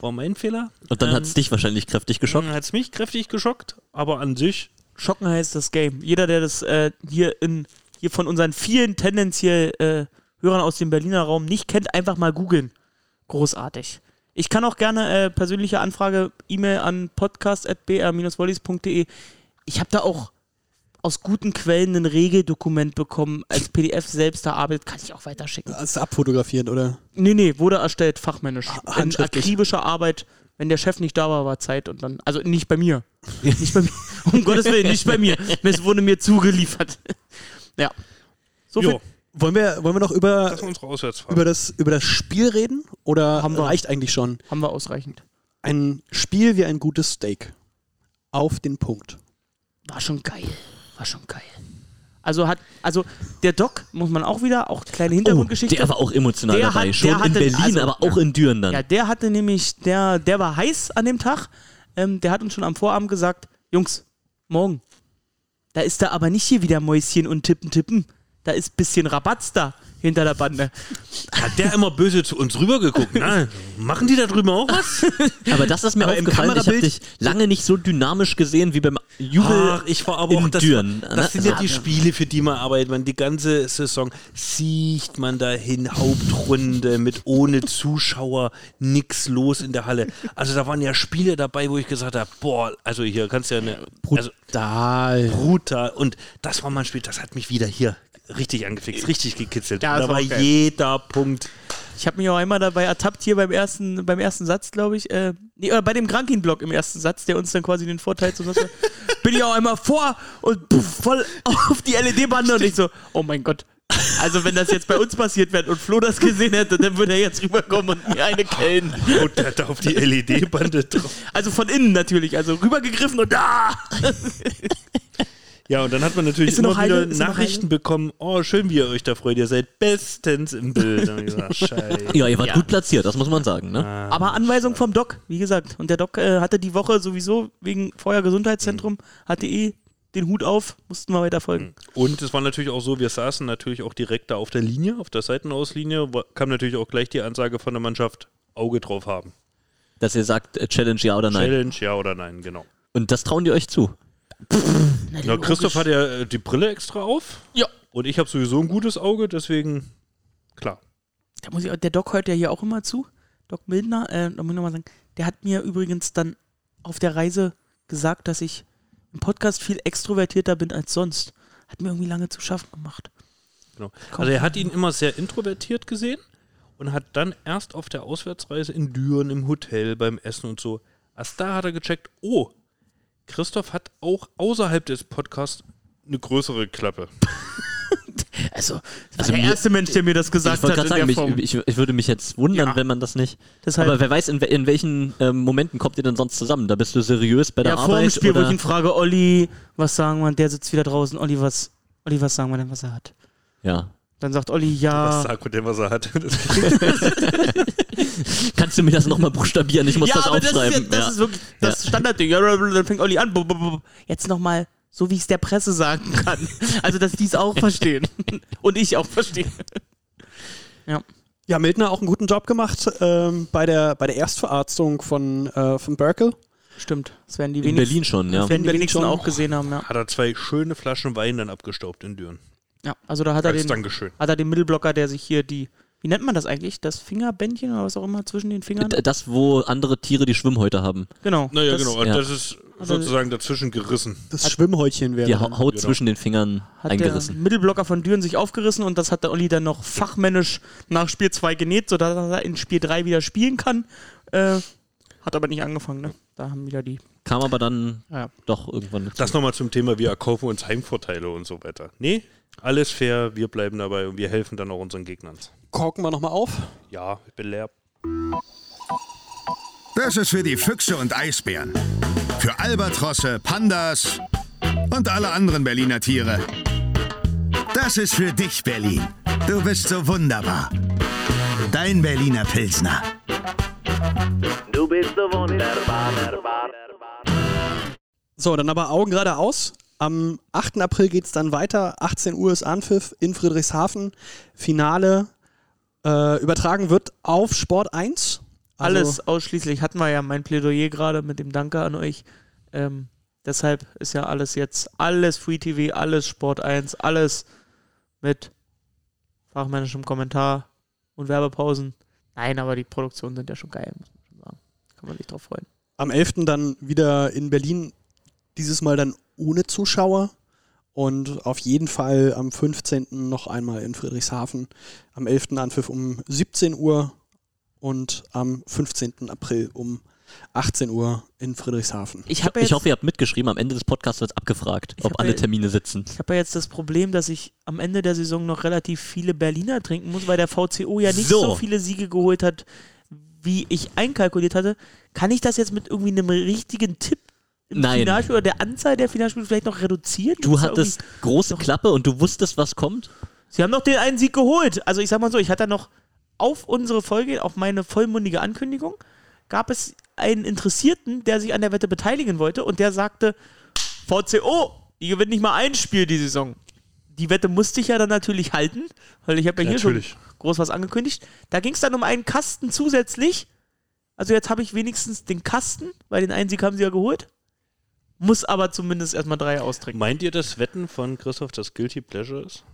War mein Fehler. Und dann hat's dich wahrscheinlich kräftig geschockt. Hat es mich kräftig geschockt, aber an sich Schocken heißt das Game. Jeder, der das äh, hier in hier von unseren vielen tendenziell äh, Hörern aus dem Berliner Raum nicht kennt, einfach mal googeln. Großartig. Ich kann auch gerne äh, persönliche Anfrage, E-Mail an podcast.br-wollies.de. Ich habe da auch aus guten Quellen ein Regeldokument bekommen, als PDF selbst erarbeitet, kann ich auch weiterschicken. Hast du abfotografiert, oder? Nee, nee, wurde erstellt, fachmännisch. In handschriftlich. akribischer Arbeit. Wenn der Chef nicht da war, war Zeit und dann. Also nicht bei mir. nicht bei mir. Um Gottes Willen, nicht bei mir. Es wurde mir zugeliefert. ja. So viel. Wollen wir, wollen wir noch über, das ist über, das, über das Spiel reden? Oder Haben wir. reicht eigentlich schon? Haben wir ausreichend. Ein Spiel wie ein gutes Steak. Auf den Punkt. War schon geil. War schon geil. Also hat, also der Doc, muss man auch wieder, auch kleine Hintergrundgeschichte. der war auch emotional Der dabei. hat- Schon der in hatte- Berlin, also, aber auch ja. in Düren dann. Ja, der hatte nämlich, der, der war heiß an dem Tag. Ähm, der hat uns schon am Vorabend gesagt, Jungs, morgen, da ist da aber nicht hier wieder Mäuschen und Tippen, Tippen. Da ist bisschen Rabatz da hinter der Bande. Hat der immer böse zu uns rübergeguckt? Na, machen die da drüben auch was? Aber das ist mir Aber im aufgefallen. Ich habe Kamerabild- dich lange nicht so dynamisch gesehen wie beim Jubel. Ach, ich war aber in auch das, Düren. das sind ja die Spiele, für die man arbeitet. Man die ganze Saison sieht man dahin, Hauptrunde mit ohne Zuschauer, nix los in der Halle. Also da waren ja Spiele dabei, wo ich gesagt habe, boah, also hier kannst du ja eine also Brutal. brutal. Und das war mal ein Spiel, das hat mich wieder hier richtig angefixt, richtig gekitzelt. Ja, da war geil. jeder Punkt. Ich habe mich auch einmal dabei ertappt, hier beim ersten, beim ersten Satz, glaube ich. Äh, nee, äh, bei dem Krankin-Block im ersten Satz, der uns dann quasi den Vorteil zu nutzen. bin ich auch einmal vor und puff, voll auf die LED-Bande und ich so, oh mein Gott. Also wenn das jetzt bei uns passiert wäre und Flo das gesehen hätte, dann würde er jetzt rüberkommen und mir eine kellen. Und der hat da auf die LED-Bande drauf. Also von innen natürlich, also rübergegriffen und da. Ja, und dann hat man natürlich immer wieder Nachrichten bekommen, oh, schön, wie ihr euch da freut, ihr seid bestens im Bild. Gesagt, scheiße. ja, ihr wart Ja. gut platziert, das muss man sagen. Ne? Aber Anweisung vom Doc, wie gesagt. Und der Doc äh, hatte die Woche sowieso wegen Feuer Gesundheitszentrum, hatte eh den Hut auf, mussten wir weiter folgen. Und es war natürlich auch so, wir saßen natürlich auch direkt da auf der Linie, auf der Seitenauslinie, kam natürlich auch gleich die Ansage von der Mannschaft, Auge drauf haben. Dass ihr sagt, äh, Challenge ja oder nein. Challenge, ja oder nein, genau. Und das trauen die euch zu. Na, Christoph hat ja äh, die Brille extra auf. Ja. Und ich habe sowieso ein gutes Auge, deswegen klar. Da muss ich, der Doc hört ja hier auch immer zu. Doc Mildner, äh, da muss ich nochmal sagen, der hat mir übrigens dann auf der Reise gesagt, dass ich im Podcast viel extrovertierter bin als sonst. Hat mir irgendwie lange zu schaffen gemacht. genau. Also er hat ihn immer sehr introvertiert gesehen und hat dann erst auf der Auswärtsreise in Düren im Hotel beim Essen und so, erst da hat er gecheckt, oh, Christoph hat auch außerhalb des Podcasts eine größere Klappe. Also, Also der mir- erste Mensch, der mir das Ich gesagt wollte hat. sagen, mich, ich, ich würde mich jetzt wundern, Ja. wenn man das nicht. Deshalb- Aber wer weiß, in, in welchen ähm, Momenten kommt ihr denn sonst zusammen? Da bist du seriös bei der ja, vor dem Arbeit? Spiel, wo oder? ich ihn frage, Olli, was sagen wir? Und der sitzt wieder draußen. Olli, was, Olli, was sagen wir denn, was er hat? ja. Dann sagt Olli, Was ja. sagt denn, was er hat? Kannst du mir das nochmal buchstabieren? Ich muss ja, das aber das ist, ja, aufschreiben. das ja. ist wirklich das Standardding. Ja, dann fängt Olli an. Jetzt nochmal, so wie ich es der Presse sagen kann. Also, dass die es auch verstehen. Und ich auch verstehe. Ja, Mildner auch einen guten Job gemacht ähm, bei, der, bei der Erstverarztung von, äh, von Berkel. Stimmt. Das werden die In wenigsten, Berlin schon, ja. das werden die Berlin wenigsten schon. auch gesehen haben, ja. hat er zwei schöne Flaschen Wein dann abgestaubt in Düren. Ja. Also, da hat er, den, Dankeschön. hat er den Mittelblocker, der sich hier die, wie nennt man das eigentlich? Das Fingerbändchen oder was auch immer zwischen den Fingern? Das, wo andere Tiere die Schwimmhäute haben. Genau. Naja, das genau. Ja. das ist sozusagen dazwischen gerissen. Das Schwimmhäutchen wäre. Die Haut genau. zwischen den Fingern Hat eingerissen. der Mittelblocker von Düren sich aufgerissen und das hat der Olli dann noch fachmännisch nach Spiel 2 genäht, sodass er in Spiel 3 wieder spielen kann. Äh, hat aber nicht angefangen, ne? Da haben wieder die. Kam aber dann Ja. doch irgendwann. Das nochmal zum Thema, wir erkaufen uns Heimvorteile und so weiter. Nee, alles fair, wir bleiben dabei und wir helfen dann auch unseren Gegnern. Korken wir nochmal auf. Ja, ich bin leer. Das ist für die Füchse und Eisbären. Für Albatrosse, Pandas und alle anderen Berliner Tiere. Das ist für dich, Berlin. Du bist so wunderbar. Dein Berliner Pilsner. Du bist so wunderbar. So, dann aber Augen geradeaus. Am 8. April geht es dann weiter. 18 Uhr ist Anpfiff in Friedrichshafen. Finale äh, übertragen wird auf Sport 1. Also- Alles ausschließlich hatten wir ja mein Plädoyer gerade mit dem Danke an euch. Ähm, deshalb ist ja alles jetzt, alles Free TV, alles Sport 1, alles mit fachmännischem Kommentar und Werbepausen. Nein, aber die Produktionen sind ja schon geil, muss man schon sagen. Kann man sich drauf freuen. Am 11. dann wieder in Berlin, dieses Mal dann ohne Zuschauer. Und auf jeden Fall am 15. noch einmal in Friedrichshafen. Am 11. Anpfiff um 17 Uhr und am 15. April um 18 Uhr in Friedrichshafen. Ich habe Ich hoffe, ihr habt mitgeschrieben. Am Ende des Podcasts wird abgefragt, ob alle ja- Termine sitzen. ich hab ja jetzt das Problem, dass ich am Ende der Saison noch relativ viele Berliner trinken muss, weil der VCO ja nicht so, So. viele Siege geholt hat, wie ich einkalkuliert hatte. Kann ich das jetzt mit irgendwie einem richtigen Tipp im Nein. Finalspiel oder der Anzahl der Finalspiele vielleicht noch reduzieren? Du Gibt's da hattest große Klappe und du wusstest, was kommt. Sie haben noch den einen Sieg geholt. Also ich sag mal so, ich hatte noch auf unsere Folge, auf meine vollmundige Ankündigung, gab es einen Interessierten, der sich an der Wette beteiligen wollte und der sagte, VCO, die gewinnt nicht mal ein Spiel die Saison. Die Wette musste ich ja dann natürlich halten, weil ich habe ja hier Natürlich. schon groß was angekündigt. Da ging es dann um einen Kasten zusätzlich. Also jetzt habe ich wenigstens den Kasten, weil den einen Sieg haben sie ja geholt. Muss aber zumindest erstmal drei austrinken. Meint ihr, das Wetten von Christoph das Guilty Pleasure ist?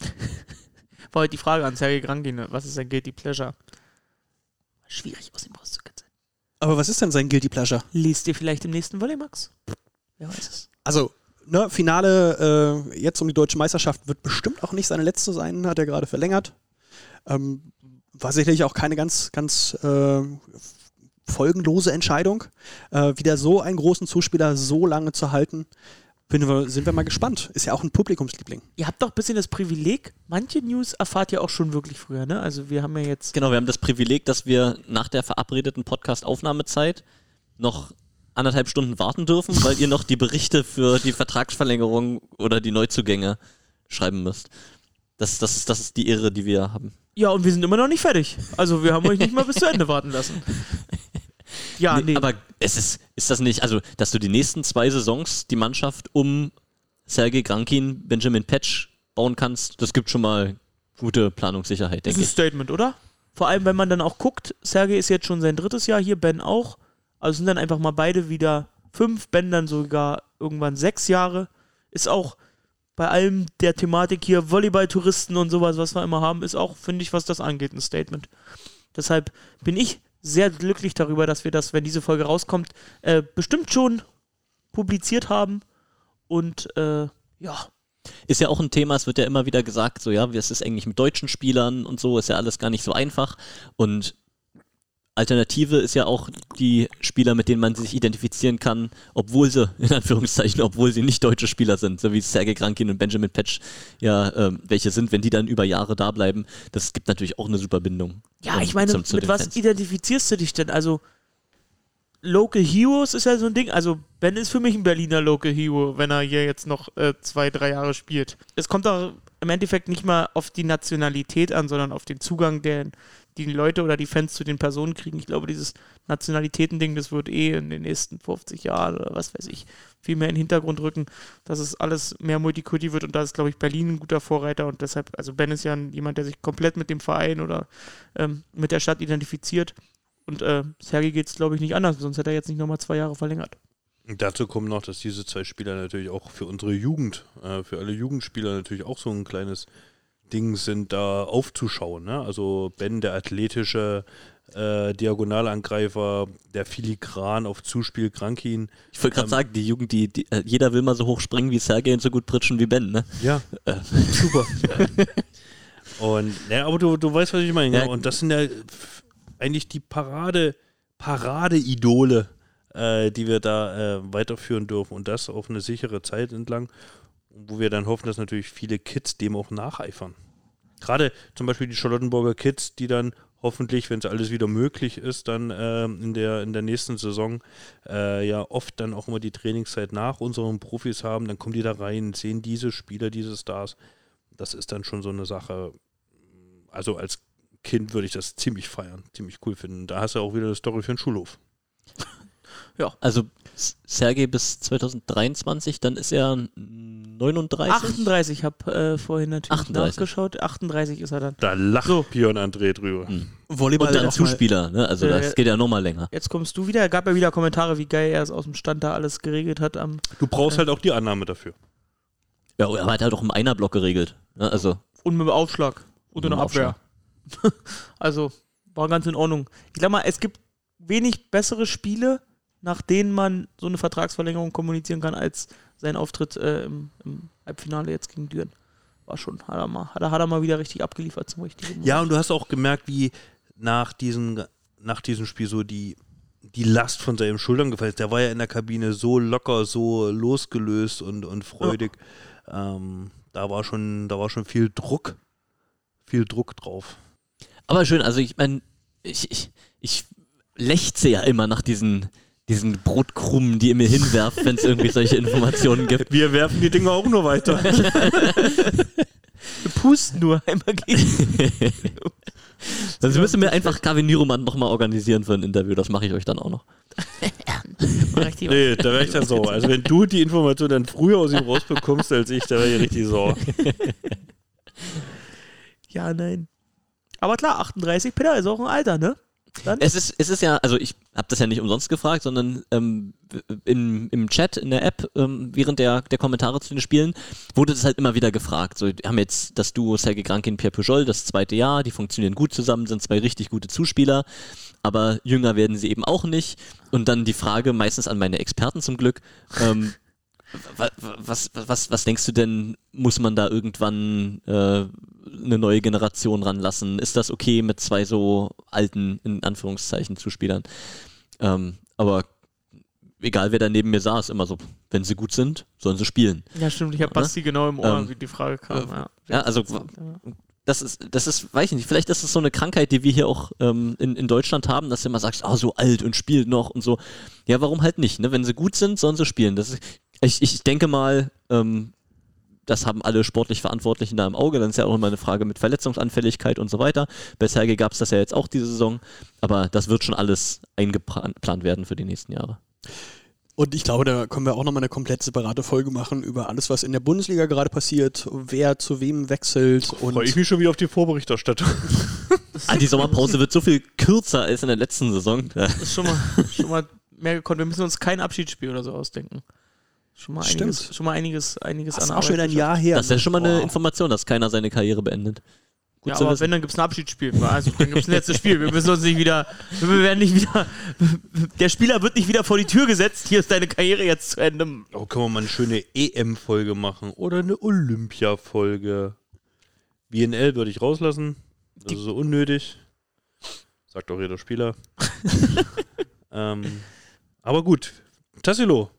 War heute die Frage an Sergei Grangin, was ist ein Guilty Pleasure? Schwierig aus ihm rauszukitzeln. Aber was ist denn sein Guilty Pleasure? Lest ihr vielleicht im nächsten Volley, Max? Wer weiß es. Also, ne, Finale äh, jetzt um die deutsche Meisterschaft wird bestimmt auch nicht seine letzte sein, hat er gerade verlängert. Ähm, war sicherlich auch keine ganz, ganz äh, folgenlose Entscheidung, äh, wieder so einen großen Zuspieler so lange zu halten. Bin wir, sind wir mal gespannt. Ist ja auch ein Publikumsliebling. Ihr habt doch ein bisschen das Privileg, manche News erfahrt ihr auch schon wirklich früher, ne? Also wir haben ja jetzt. Genau, wir haben das Privileg, dass wir nach der verabredeten Podcast-Aufnahmezeit noch anderthalb Stunden warten dürfen, weil ihr noch die Berichte für die Vertragsverlängerung oder die Neuzugänge schreiben müsst. Das, das, ist, das ist die Ehre, die wir haben. Ja, und wir sind immer noch nicht fertig. Also wir haben euch nicht mal bis zu Ende warten lassen. Ja, nee. Aber es ist, ist das nicht, also, dass du die nächsten zwei Saisons die Mannschaft um Sergei Grankin, Benjamin Petsch bauen kannst, das gibt schon mal gute Planungssicherheit, ist denke ein ich. Statement, oder? Vor allem, wenn man dann auch guckt, Sergei ist jetzt schon sein drittes Jahr hier, Ben auch. Also sind dann einfach mal beide wieder fünf, Ben dann sogar irgendwann sechs Jahre. Ist auch bei allem der Thematik hier Volleyball-Touristen und sowas, was wir immer haben, ist auch, finde ich, was das angeht, ein Statement. Deshalb bin ich sehr glücklich darüber, dass wir das, wenn diese Folge rauskommt, äh, bestimmt schon publiziert haben. Und äh, ja, Ist ja auch ein Thema, es wird ja immer wieder gesagt, so ja, wie ist es eigentlich mit deutschen Spielern und so, ist ja alles gar nicht so einfach. Und Alternative ist ja auch die Spieler, mit denen man sich identifizieren kann, obwohl sie, in Anführungszeichen, obwohl sie nicht deutsche Spieler sind, so wie Sergei Krankin und Benjamin Petsch ja ähm, welche sind, wenn die dann über Jahre da bleiben, das gibt natürlich auch eine super Bindung. Ja, ähm, ich meine, zum- zu mit was Fans. identifizierst du dich denn? Also, Local Heroes ist ja so ein Ding. Also, Ben ist für mich ein Berliner Local Hero, wenn er hier jetzt noch äh, zwei, drei Jahre spielt. Es kommt auch im Endeffekt nicht mal auf die Nationalität an, sondern auf den Zugang, den die Leute oder die Fans zu den Personen kriegen. Ich glaube, dieses Nationalitäten-Ding, das wird eh in den nächsten 50 Jahren oder was weiß ich, viel mehr in den Hintergrund rücken, dass es alles mehr Multikulti wird und da ist, glaube ich, Berlin ein guter Vorreiter und deshalb, also Ben ist ja jemand, der sich komplett mit dem Verein oder ähm, mit der Stadt identifiziert und äh, Sergei geht es, glaube ich, nicht anders, sonst hätte er jetzt nicht nochmal zwei Jahre verlängert. Dazu kommt noch, dass diese zwei Spieler natürlich auch für unsere Jugend, äh, für alle Jugendspieler natürlich auch so ein kleines Ding sind, da aufzuschauen. Ne? Also Ben, der athletische äh, Diagonalangreifer, der filigran auf Zuspiel Krankin. Ich wollte gerade Ähm, sagen, die Jugend, die, die äh, jeder will mal so hoch springen wie Sergei und so gut pritschen wie Ben, ne? Ja, Äh, super. Und ja, aber du, du weißt, was ich meine. Ja. Ja. Und das sind ja eigentlich die Parade, Parade-Idole, äh, die wir da äh, weiterführen dürfen. Und das auf eine sichere Zeit entlang, wo wir dann hoffen, dass natürlich viele Kids dem auch nacheifern. Gerade zum Beispiel die Charlottenburger Kids, die dann hoffentlich, wenn es alles wieder möglich ist, dann ähm, in, der, in der nächsten Saison äh, ja oft dann auch immer die Trainingszeit nach unseren Profis haben, dann kommen die da rein, sehen diese Spieler, diese Stars. Das ist dann schon so eine Sache. Also als Kind würde ich das ziemlich feiern, ziemlich cool finden. Da hast du auch wieder eine Story für den Schulhof. Also S- Sergei bis 2023, dann ist er 39. 38, ich habe äh, vorhin natürlich 38. nachgeschaut, 38 ist er dann. Da lacht So. Björn André drüber. Hm. Volleyball Und dann Zuspieler, ne? Also Äh, das geht ja nochmal länger. Jetzt kommst du wieder, er gab ja wieder Kommentare, wie geil er es aus dem Stand da alles geregelt hat am Du brauchst halt auch die Annahme dafür. Ja, aber er hat halt auch im Einerblock geregelt. Ne? Also Und mit dem Aufschlag. Und in Mit der dem Abwehr. also, war ganz in Ordnung. Ich glaube mal, es gibt wenig bessere Spiele, nach denen man so eine Vertragsverlängerung kommunizieren kann, als sein Auftritt äh, im, im Halbfinale jetzt gegen Düren. War schon, hat er mal, hat er, hat er mal wieder richtig abgeliefert zum richtigen Moment. Ja, und du hast auch gemerkt, wie nach, diesen, nach diesem Spiel so die, die Last von seinen Schultern gefallen ist. Der war ja in der Kabine so locker, so losgelöst und, und freudig. Ähm, da, war schon, da war schon viel Druck. Viel Druck drauf. Aber schön, also ich meine, ich, ich, ich lechze ja immer nach diesen, diesen Brotkrummen, die ihr mir hinwerft, wenn es irgendwie solche Informationen gibt. Wir werfen die Dinger auch nur weiter. Wir pusten nur einmal gegen. Also müssen wir einfach Kevin Nieromann nochmal organisieren für ein Interview, das mache ich euch dann auch noch. Nee, da wäre ich dann sauer. Also wenn du die Information dann früher aus ihm rausbekommst als ich, da wäre ich richtig sauer. Ja, nein. Aber klar, 38, Peter ist auch ein Alter, ne? Dann? Es ist, es ist ja, also ich habe das ja nicht umsonst gefragt, sondern ähm, im, im Chat, in der App, ähm, während der, der Kommentare zu den Spielen, wurde das halt immer wieder gefragt. So, wir haben jetzt das Duo Sergei Krankin, Pierre Pujol, das zweite Jahr, die funktionieren gut zusammen, sind zwei richtig gute Zuspieler, aber jünger werden sie eben auch nicht. Und dann die Frage, meistens an meine Experten zum Glück, ähm, wa- wa- was, was, was denkst du denn, muss man da irgendwann äh, eine neue Generation ranlassen? Ist das okay mit zwei so alten, in Anführungszeichen, Zuspielern? Ähm, aber egal, wer da neben mir saß, immer so, wenn sie gut sind, sollen sie spielen. Ja, stimmt, ich habe Basti genau im Ohr, Ähm, wie die Frage kam. Ja, ja, also- Das ist, das ist, weiß ich nicht, vielleicht ist es so eine Krankheit, die wir hier auch ähm, in, in Deutschland haben, dass du immer sagst, oh, so alt und spielt noch und so. Ja, warum halt nicht? Ne? Wenn sie gut sind, sollen sie spielen. Das ist, ich, ich denke mal, ähm, das haben alle sportlich Verantwortlichen da im Auge. Dann ist ja auch immer eine Frage mit Verletzungsanfälligkeit und so weiter. Bei Sergei gab es das ja jetzt auch diese Saison. Aber das wird schon alles eingeplant werden für die nächsten Jahre. Und ich glaube, da können wir auch nochmal eine komplett separate Folge machen über alles, was in der Bundesliga gerade passiert, wer zu wem wechselt und Freue ich mich schon wieder auf die Vorberichterstattung. Ah, die Sommerpause wird so viel kürzer als in der letzten Saison. Das ist schon mal, schon mal mehr gekonnt. Wir müssen uns kein Abschiedsspiel oder so ausdenken. Schon mal Stimmt. einiges, schon mal einiges, einiges das ist an auch schon Arbeit ein Jahr her. Das ist ja schon mal eine Boah. Information, dass keiner seine Karriere beendet. Gut ja, aber wissen. wenn, dann gibt es ein Abschiedsspiel. Also, dann gibt es ein letztes Spiel. Wir müssen uns nicht wieder, wir werden nicht wieder, der Spieler wird nicht wieder vor die Tür gesetzt. Hier ist deine Karriere jetzt zu Ende. Oh, können wir mal eine schöne EM-Folge machen oder eine Olympia-Folge. BNL würde ich rauslassen. Das ist so unnötig. Sagt auch jeder Spieler. ähm, aber gut, Tassilo.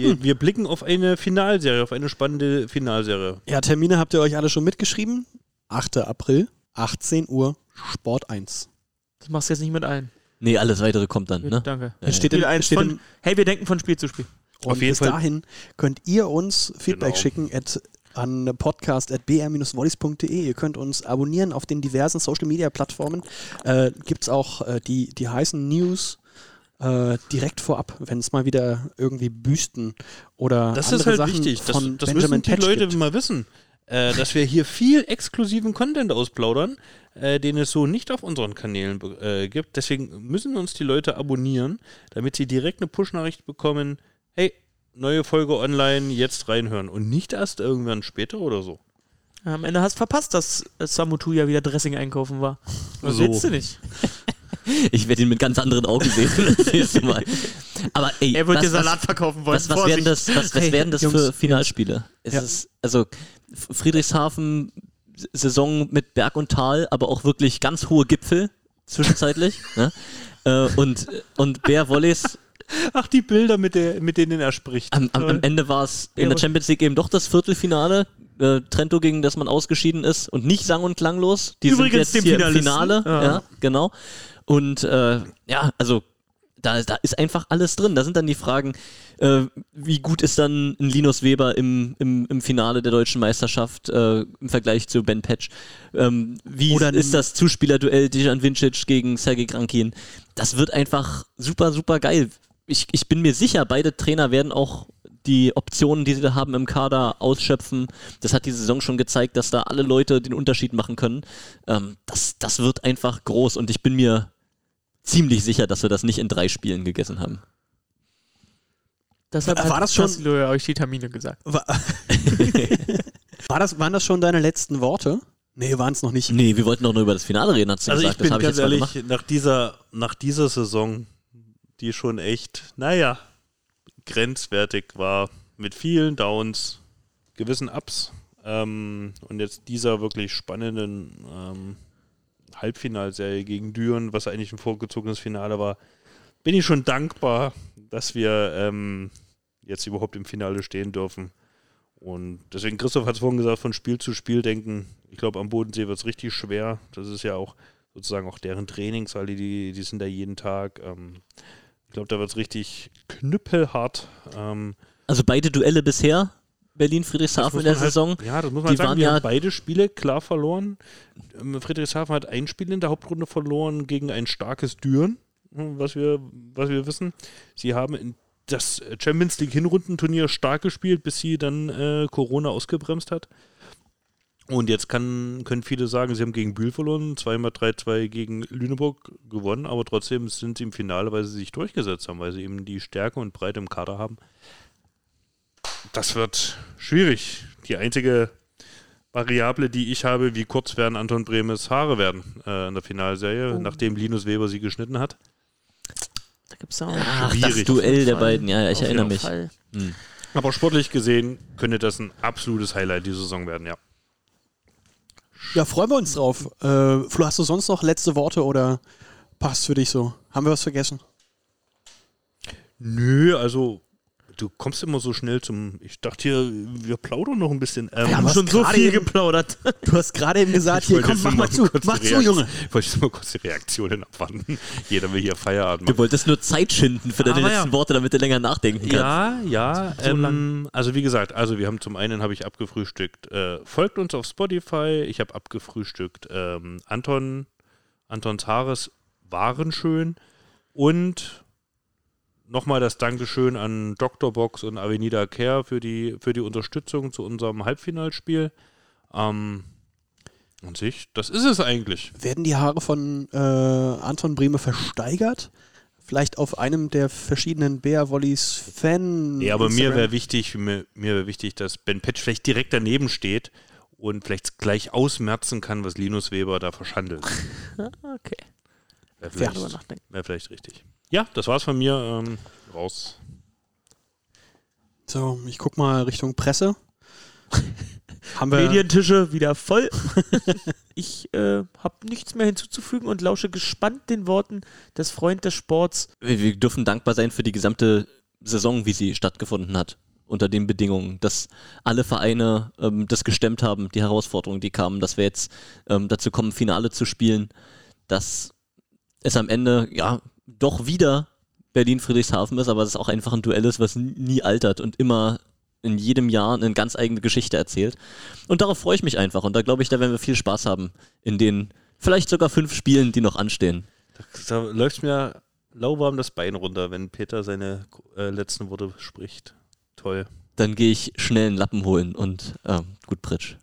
Wir, wir blicken auf eine Finalserie, auf eine spannende Finalserie. Ja, Termine habt ihr euch alle schon mitgeschrieben. 8. April, 18 Uhr, Sport 1. Das machst du jetzt nicht mit ein. Nee, alles weitere kommt dann, ne? Danke. Ja, ja. Steht, in, steht von, in, hey, wir denken von Spiel zu Spiel. und Auf jeden bis Fall. dahin könnt ihr uns Feedback Genau. schicken at, an podcast.br-volleys.de. Ihr könnt uns abonnieren auf den diversen Social Media Plattformen. Äh, Gibt es auch äh, die, die heißen News äh, direkt vorab, wenn es mal wieder irgendwie Büsten oder Das andere ist halt Sachen wichtig. Das, von das Benjamin müssen die Tetsch Leute gibt. mal wissen. Äh, dass wir hier viel exklusiven Content ausplaudern, äh, den es so nicht auf unseren Kanälen äh, gibt. Deswegen müssen uns die Leute abonnieren, damit sie direkt eine Push-Nachricht bekommen: hey, neue Folge online, jetzt reinhören. Und nicht erst irgendwann später oder so. Am Ende hast du verpasst, dass äh, Samutu ja wieder Dressing einkaufen war. Das So. willst du nicht. Ich werde ihn mit ganz anderen Augen sehen das nächste Mal. Aber ey, Er wird was, dir Salat verkaufen wollen. was, was, was werden Vorsicht. das, was, was Hey, werden das Jungs, für Finalspiele? Es Ja. ist, also Friedrichshafen Saison mit Berg und Tal, aber auch wirklich ganz hohe Gipfel zwischenzeitlich. ne? äh, und, und Bär Volleys Ach, die Bilder, mit, der, mit denen er spricht. am, am, am Ende war es in der Champions League eben doch das Viertelfinale. Äh, Trento, gegen das man ausgeschieden ist und nicht sang- und klanglos. Die Übrigens sind jetzt hier im. Finale. Ja. Ja. genau. Und äh, ja, also da, da ist einfach alles drin. Da sind dann die Fragen, äh, wie gut ist dann ein Linus Weber im, im, im Finale der deutschen Meisterschaft äh, im Vergleich zu Ben Patch? Ähm, wie Oder ist das Zuspielerduell Dejan Vincic gegen Sergei Krankin? Das wird einfach super, super geil. Ich, ich bin mir sicher, beide Trainer werden auch die Optionen, die sie da haben im Kader, ausschöpfen. Das hat die Saison schon gezeigt, dass da alle Leute den Unterschied machen können. Ähm, das, das wird einfach groß und ich bin mir ziemlich sicher, dass wir das nicht in drei Spielen gegessen haben. Deshalb War hat das schon- Tassilo ja euch die Termine gesagt. War, war das, waren das schon deine letzten Worte? Nee, waren es noch nicht. Nee, wir wollten doch nur über das Finale reden, hast du Also ich gesagt. bin das habe ich ganz jetzt ehrlich, nach dieser, nach dieser Saison, die schon echt, naja, grenzwertig war, mit vielen Downs, gewissen Ups ähm, und jetzt dieser wirklich spannenden ähm, Halbfinalserie gegen Düren, was eigentlich ein vorgezogenes Finale war, bin ich schon dankbar, dass wir ähm, jetzt überhaupt im Finale stehen dürfen. Und deswegen, Christoph hat es vorhin gesagt, von Spiel zu Spiel denken. Ich glaube, am Bodensee wird es richtig schwer. Das ist ja auch sozusagen auch deren Trainings, die, die sind da jeden Tag. Ähm, ich glaube, da wird es richtig knüppelhart. Ähm, Also beide Duelle bisher, Berlin-Friedrichshafen in der halt, Saison. Ja, das muss man die sagen. waren Wir ja- haben beide Spiele klar verloren. Ähm, Friedrichshafen hat ein Spiel in der Hauptrunde verloren gegen ein starkes Düren, hm, was wir, was wir wissen. Sie haben in das Champions League Hinrundenturnier stark gespielt, bis sie dann äh, Corona ausgebremst hat. Und jetzt kann, können viele sagen, sie haben gegen Bühl verloren, zweimal 3-2 gegen Lüneburg gewonnen, aber trotzdem sind sie im Finale, weil sie sich durchgesetzt haben, weil sie eben die Stärke und Breite im Kader haben. Das wird schwierig. Die einzige Variable, die ich habe, wie kurz werden Anton Bremes Haare werden äh, in der Finalserie, Oh. nachdem Linus Weber sie geschnitten hat. Da gibt es auch Ach, das. Duell der beiden, ja, ich Auf erinnere mich. Fall. Aber sportlich gesehen könnte das ein absolutes Highlight dieser Saison werden, ja. Ja, freuen wir uns drauf. Äh, Flo, hast du sonst noch letzte Worte oder passt für dich so? Haben wir was vergessen? Nö, also du kommst immer so schnell zum. Ich dachte hier, wir plaudern noch ein bisschen. Ähm, Wir haben schon so viel eben- geplaudert. Du hast gerade eben gesagt, hier, komm, mach mal zu, mach zu, Junge. Ich wollte jetzt mal kurz die Reaktionen abwarten. Jeder will hier Feierabend Du machen. wolltest nur Zeit schinden für deine Aber letzten ja. Worte, damit du länger nachdenken kannst. Ja, ja. So ähm, also wie gesagt, also wir haben zum einen habe ich abgefrühstückt, äh, folgt uns auf Spotify. Ich habe abgefrühstückt ähm, Anton, Antons Haares waren schön und nochmal das Dankeschön an Dr. Box und Avenida Care für die, für die Unterstützung zu unserem Halbfinalspiel. Ähm, an sich, das ist es eigentlich. Werden die Haare von äh, Anton Brehme versteigert? Vielleicht auf einem der verschiedenen Bear Volleys Fan. Ja, aber mir wäre wichtig, mir, mir wäre wichtig, dass Ben Patch vielleicht direkt daneben steht und vielleicht gleich ausmerzen kann, was Linus Weber da verschandelt. Okay. Wäre vielleicht, nachdenken. wär vielleicht richtig. Ja, das war's von mir. Ähm, raus. So, ich guck mal Richtung Presse. Haben wir Medientische wieder voll. ich äh, habe nichts mehr hinzuzufügen und lausche gespannt den Worten des Freund des Sports. Wir, wir dürfen dankbar sein für die gesamte Saison, wie sie stattgefunden hat. Unter den Bedingungen, dass alle Vereine ähm, das gestemmt haben, die Herausforderungen, die kamen, dass wir jetzt ähm, dazu kommen, Finale zu spielen, dass es am Ende ja doch wieder Berlin-Friedrichshafen ist, aber es ist auch einfach ein Duell ist, was nie- altert und immer in jedem Jahr eine ganz eigene Geschichte erzählt. Und darauf freue ich mich einfach. Und da glaube ich, da werden wir viel Spaß haben in den vielleicht sogar fünf Spielen, die noch anstehen. Da läuft mir lauwarm das Bein runter, wenn Peter seine äh, letzten Worte spricht. Toll. Dann gehe ich schnell einen Lappen holen und ähm, gut Pritsch.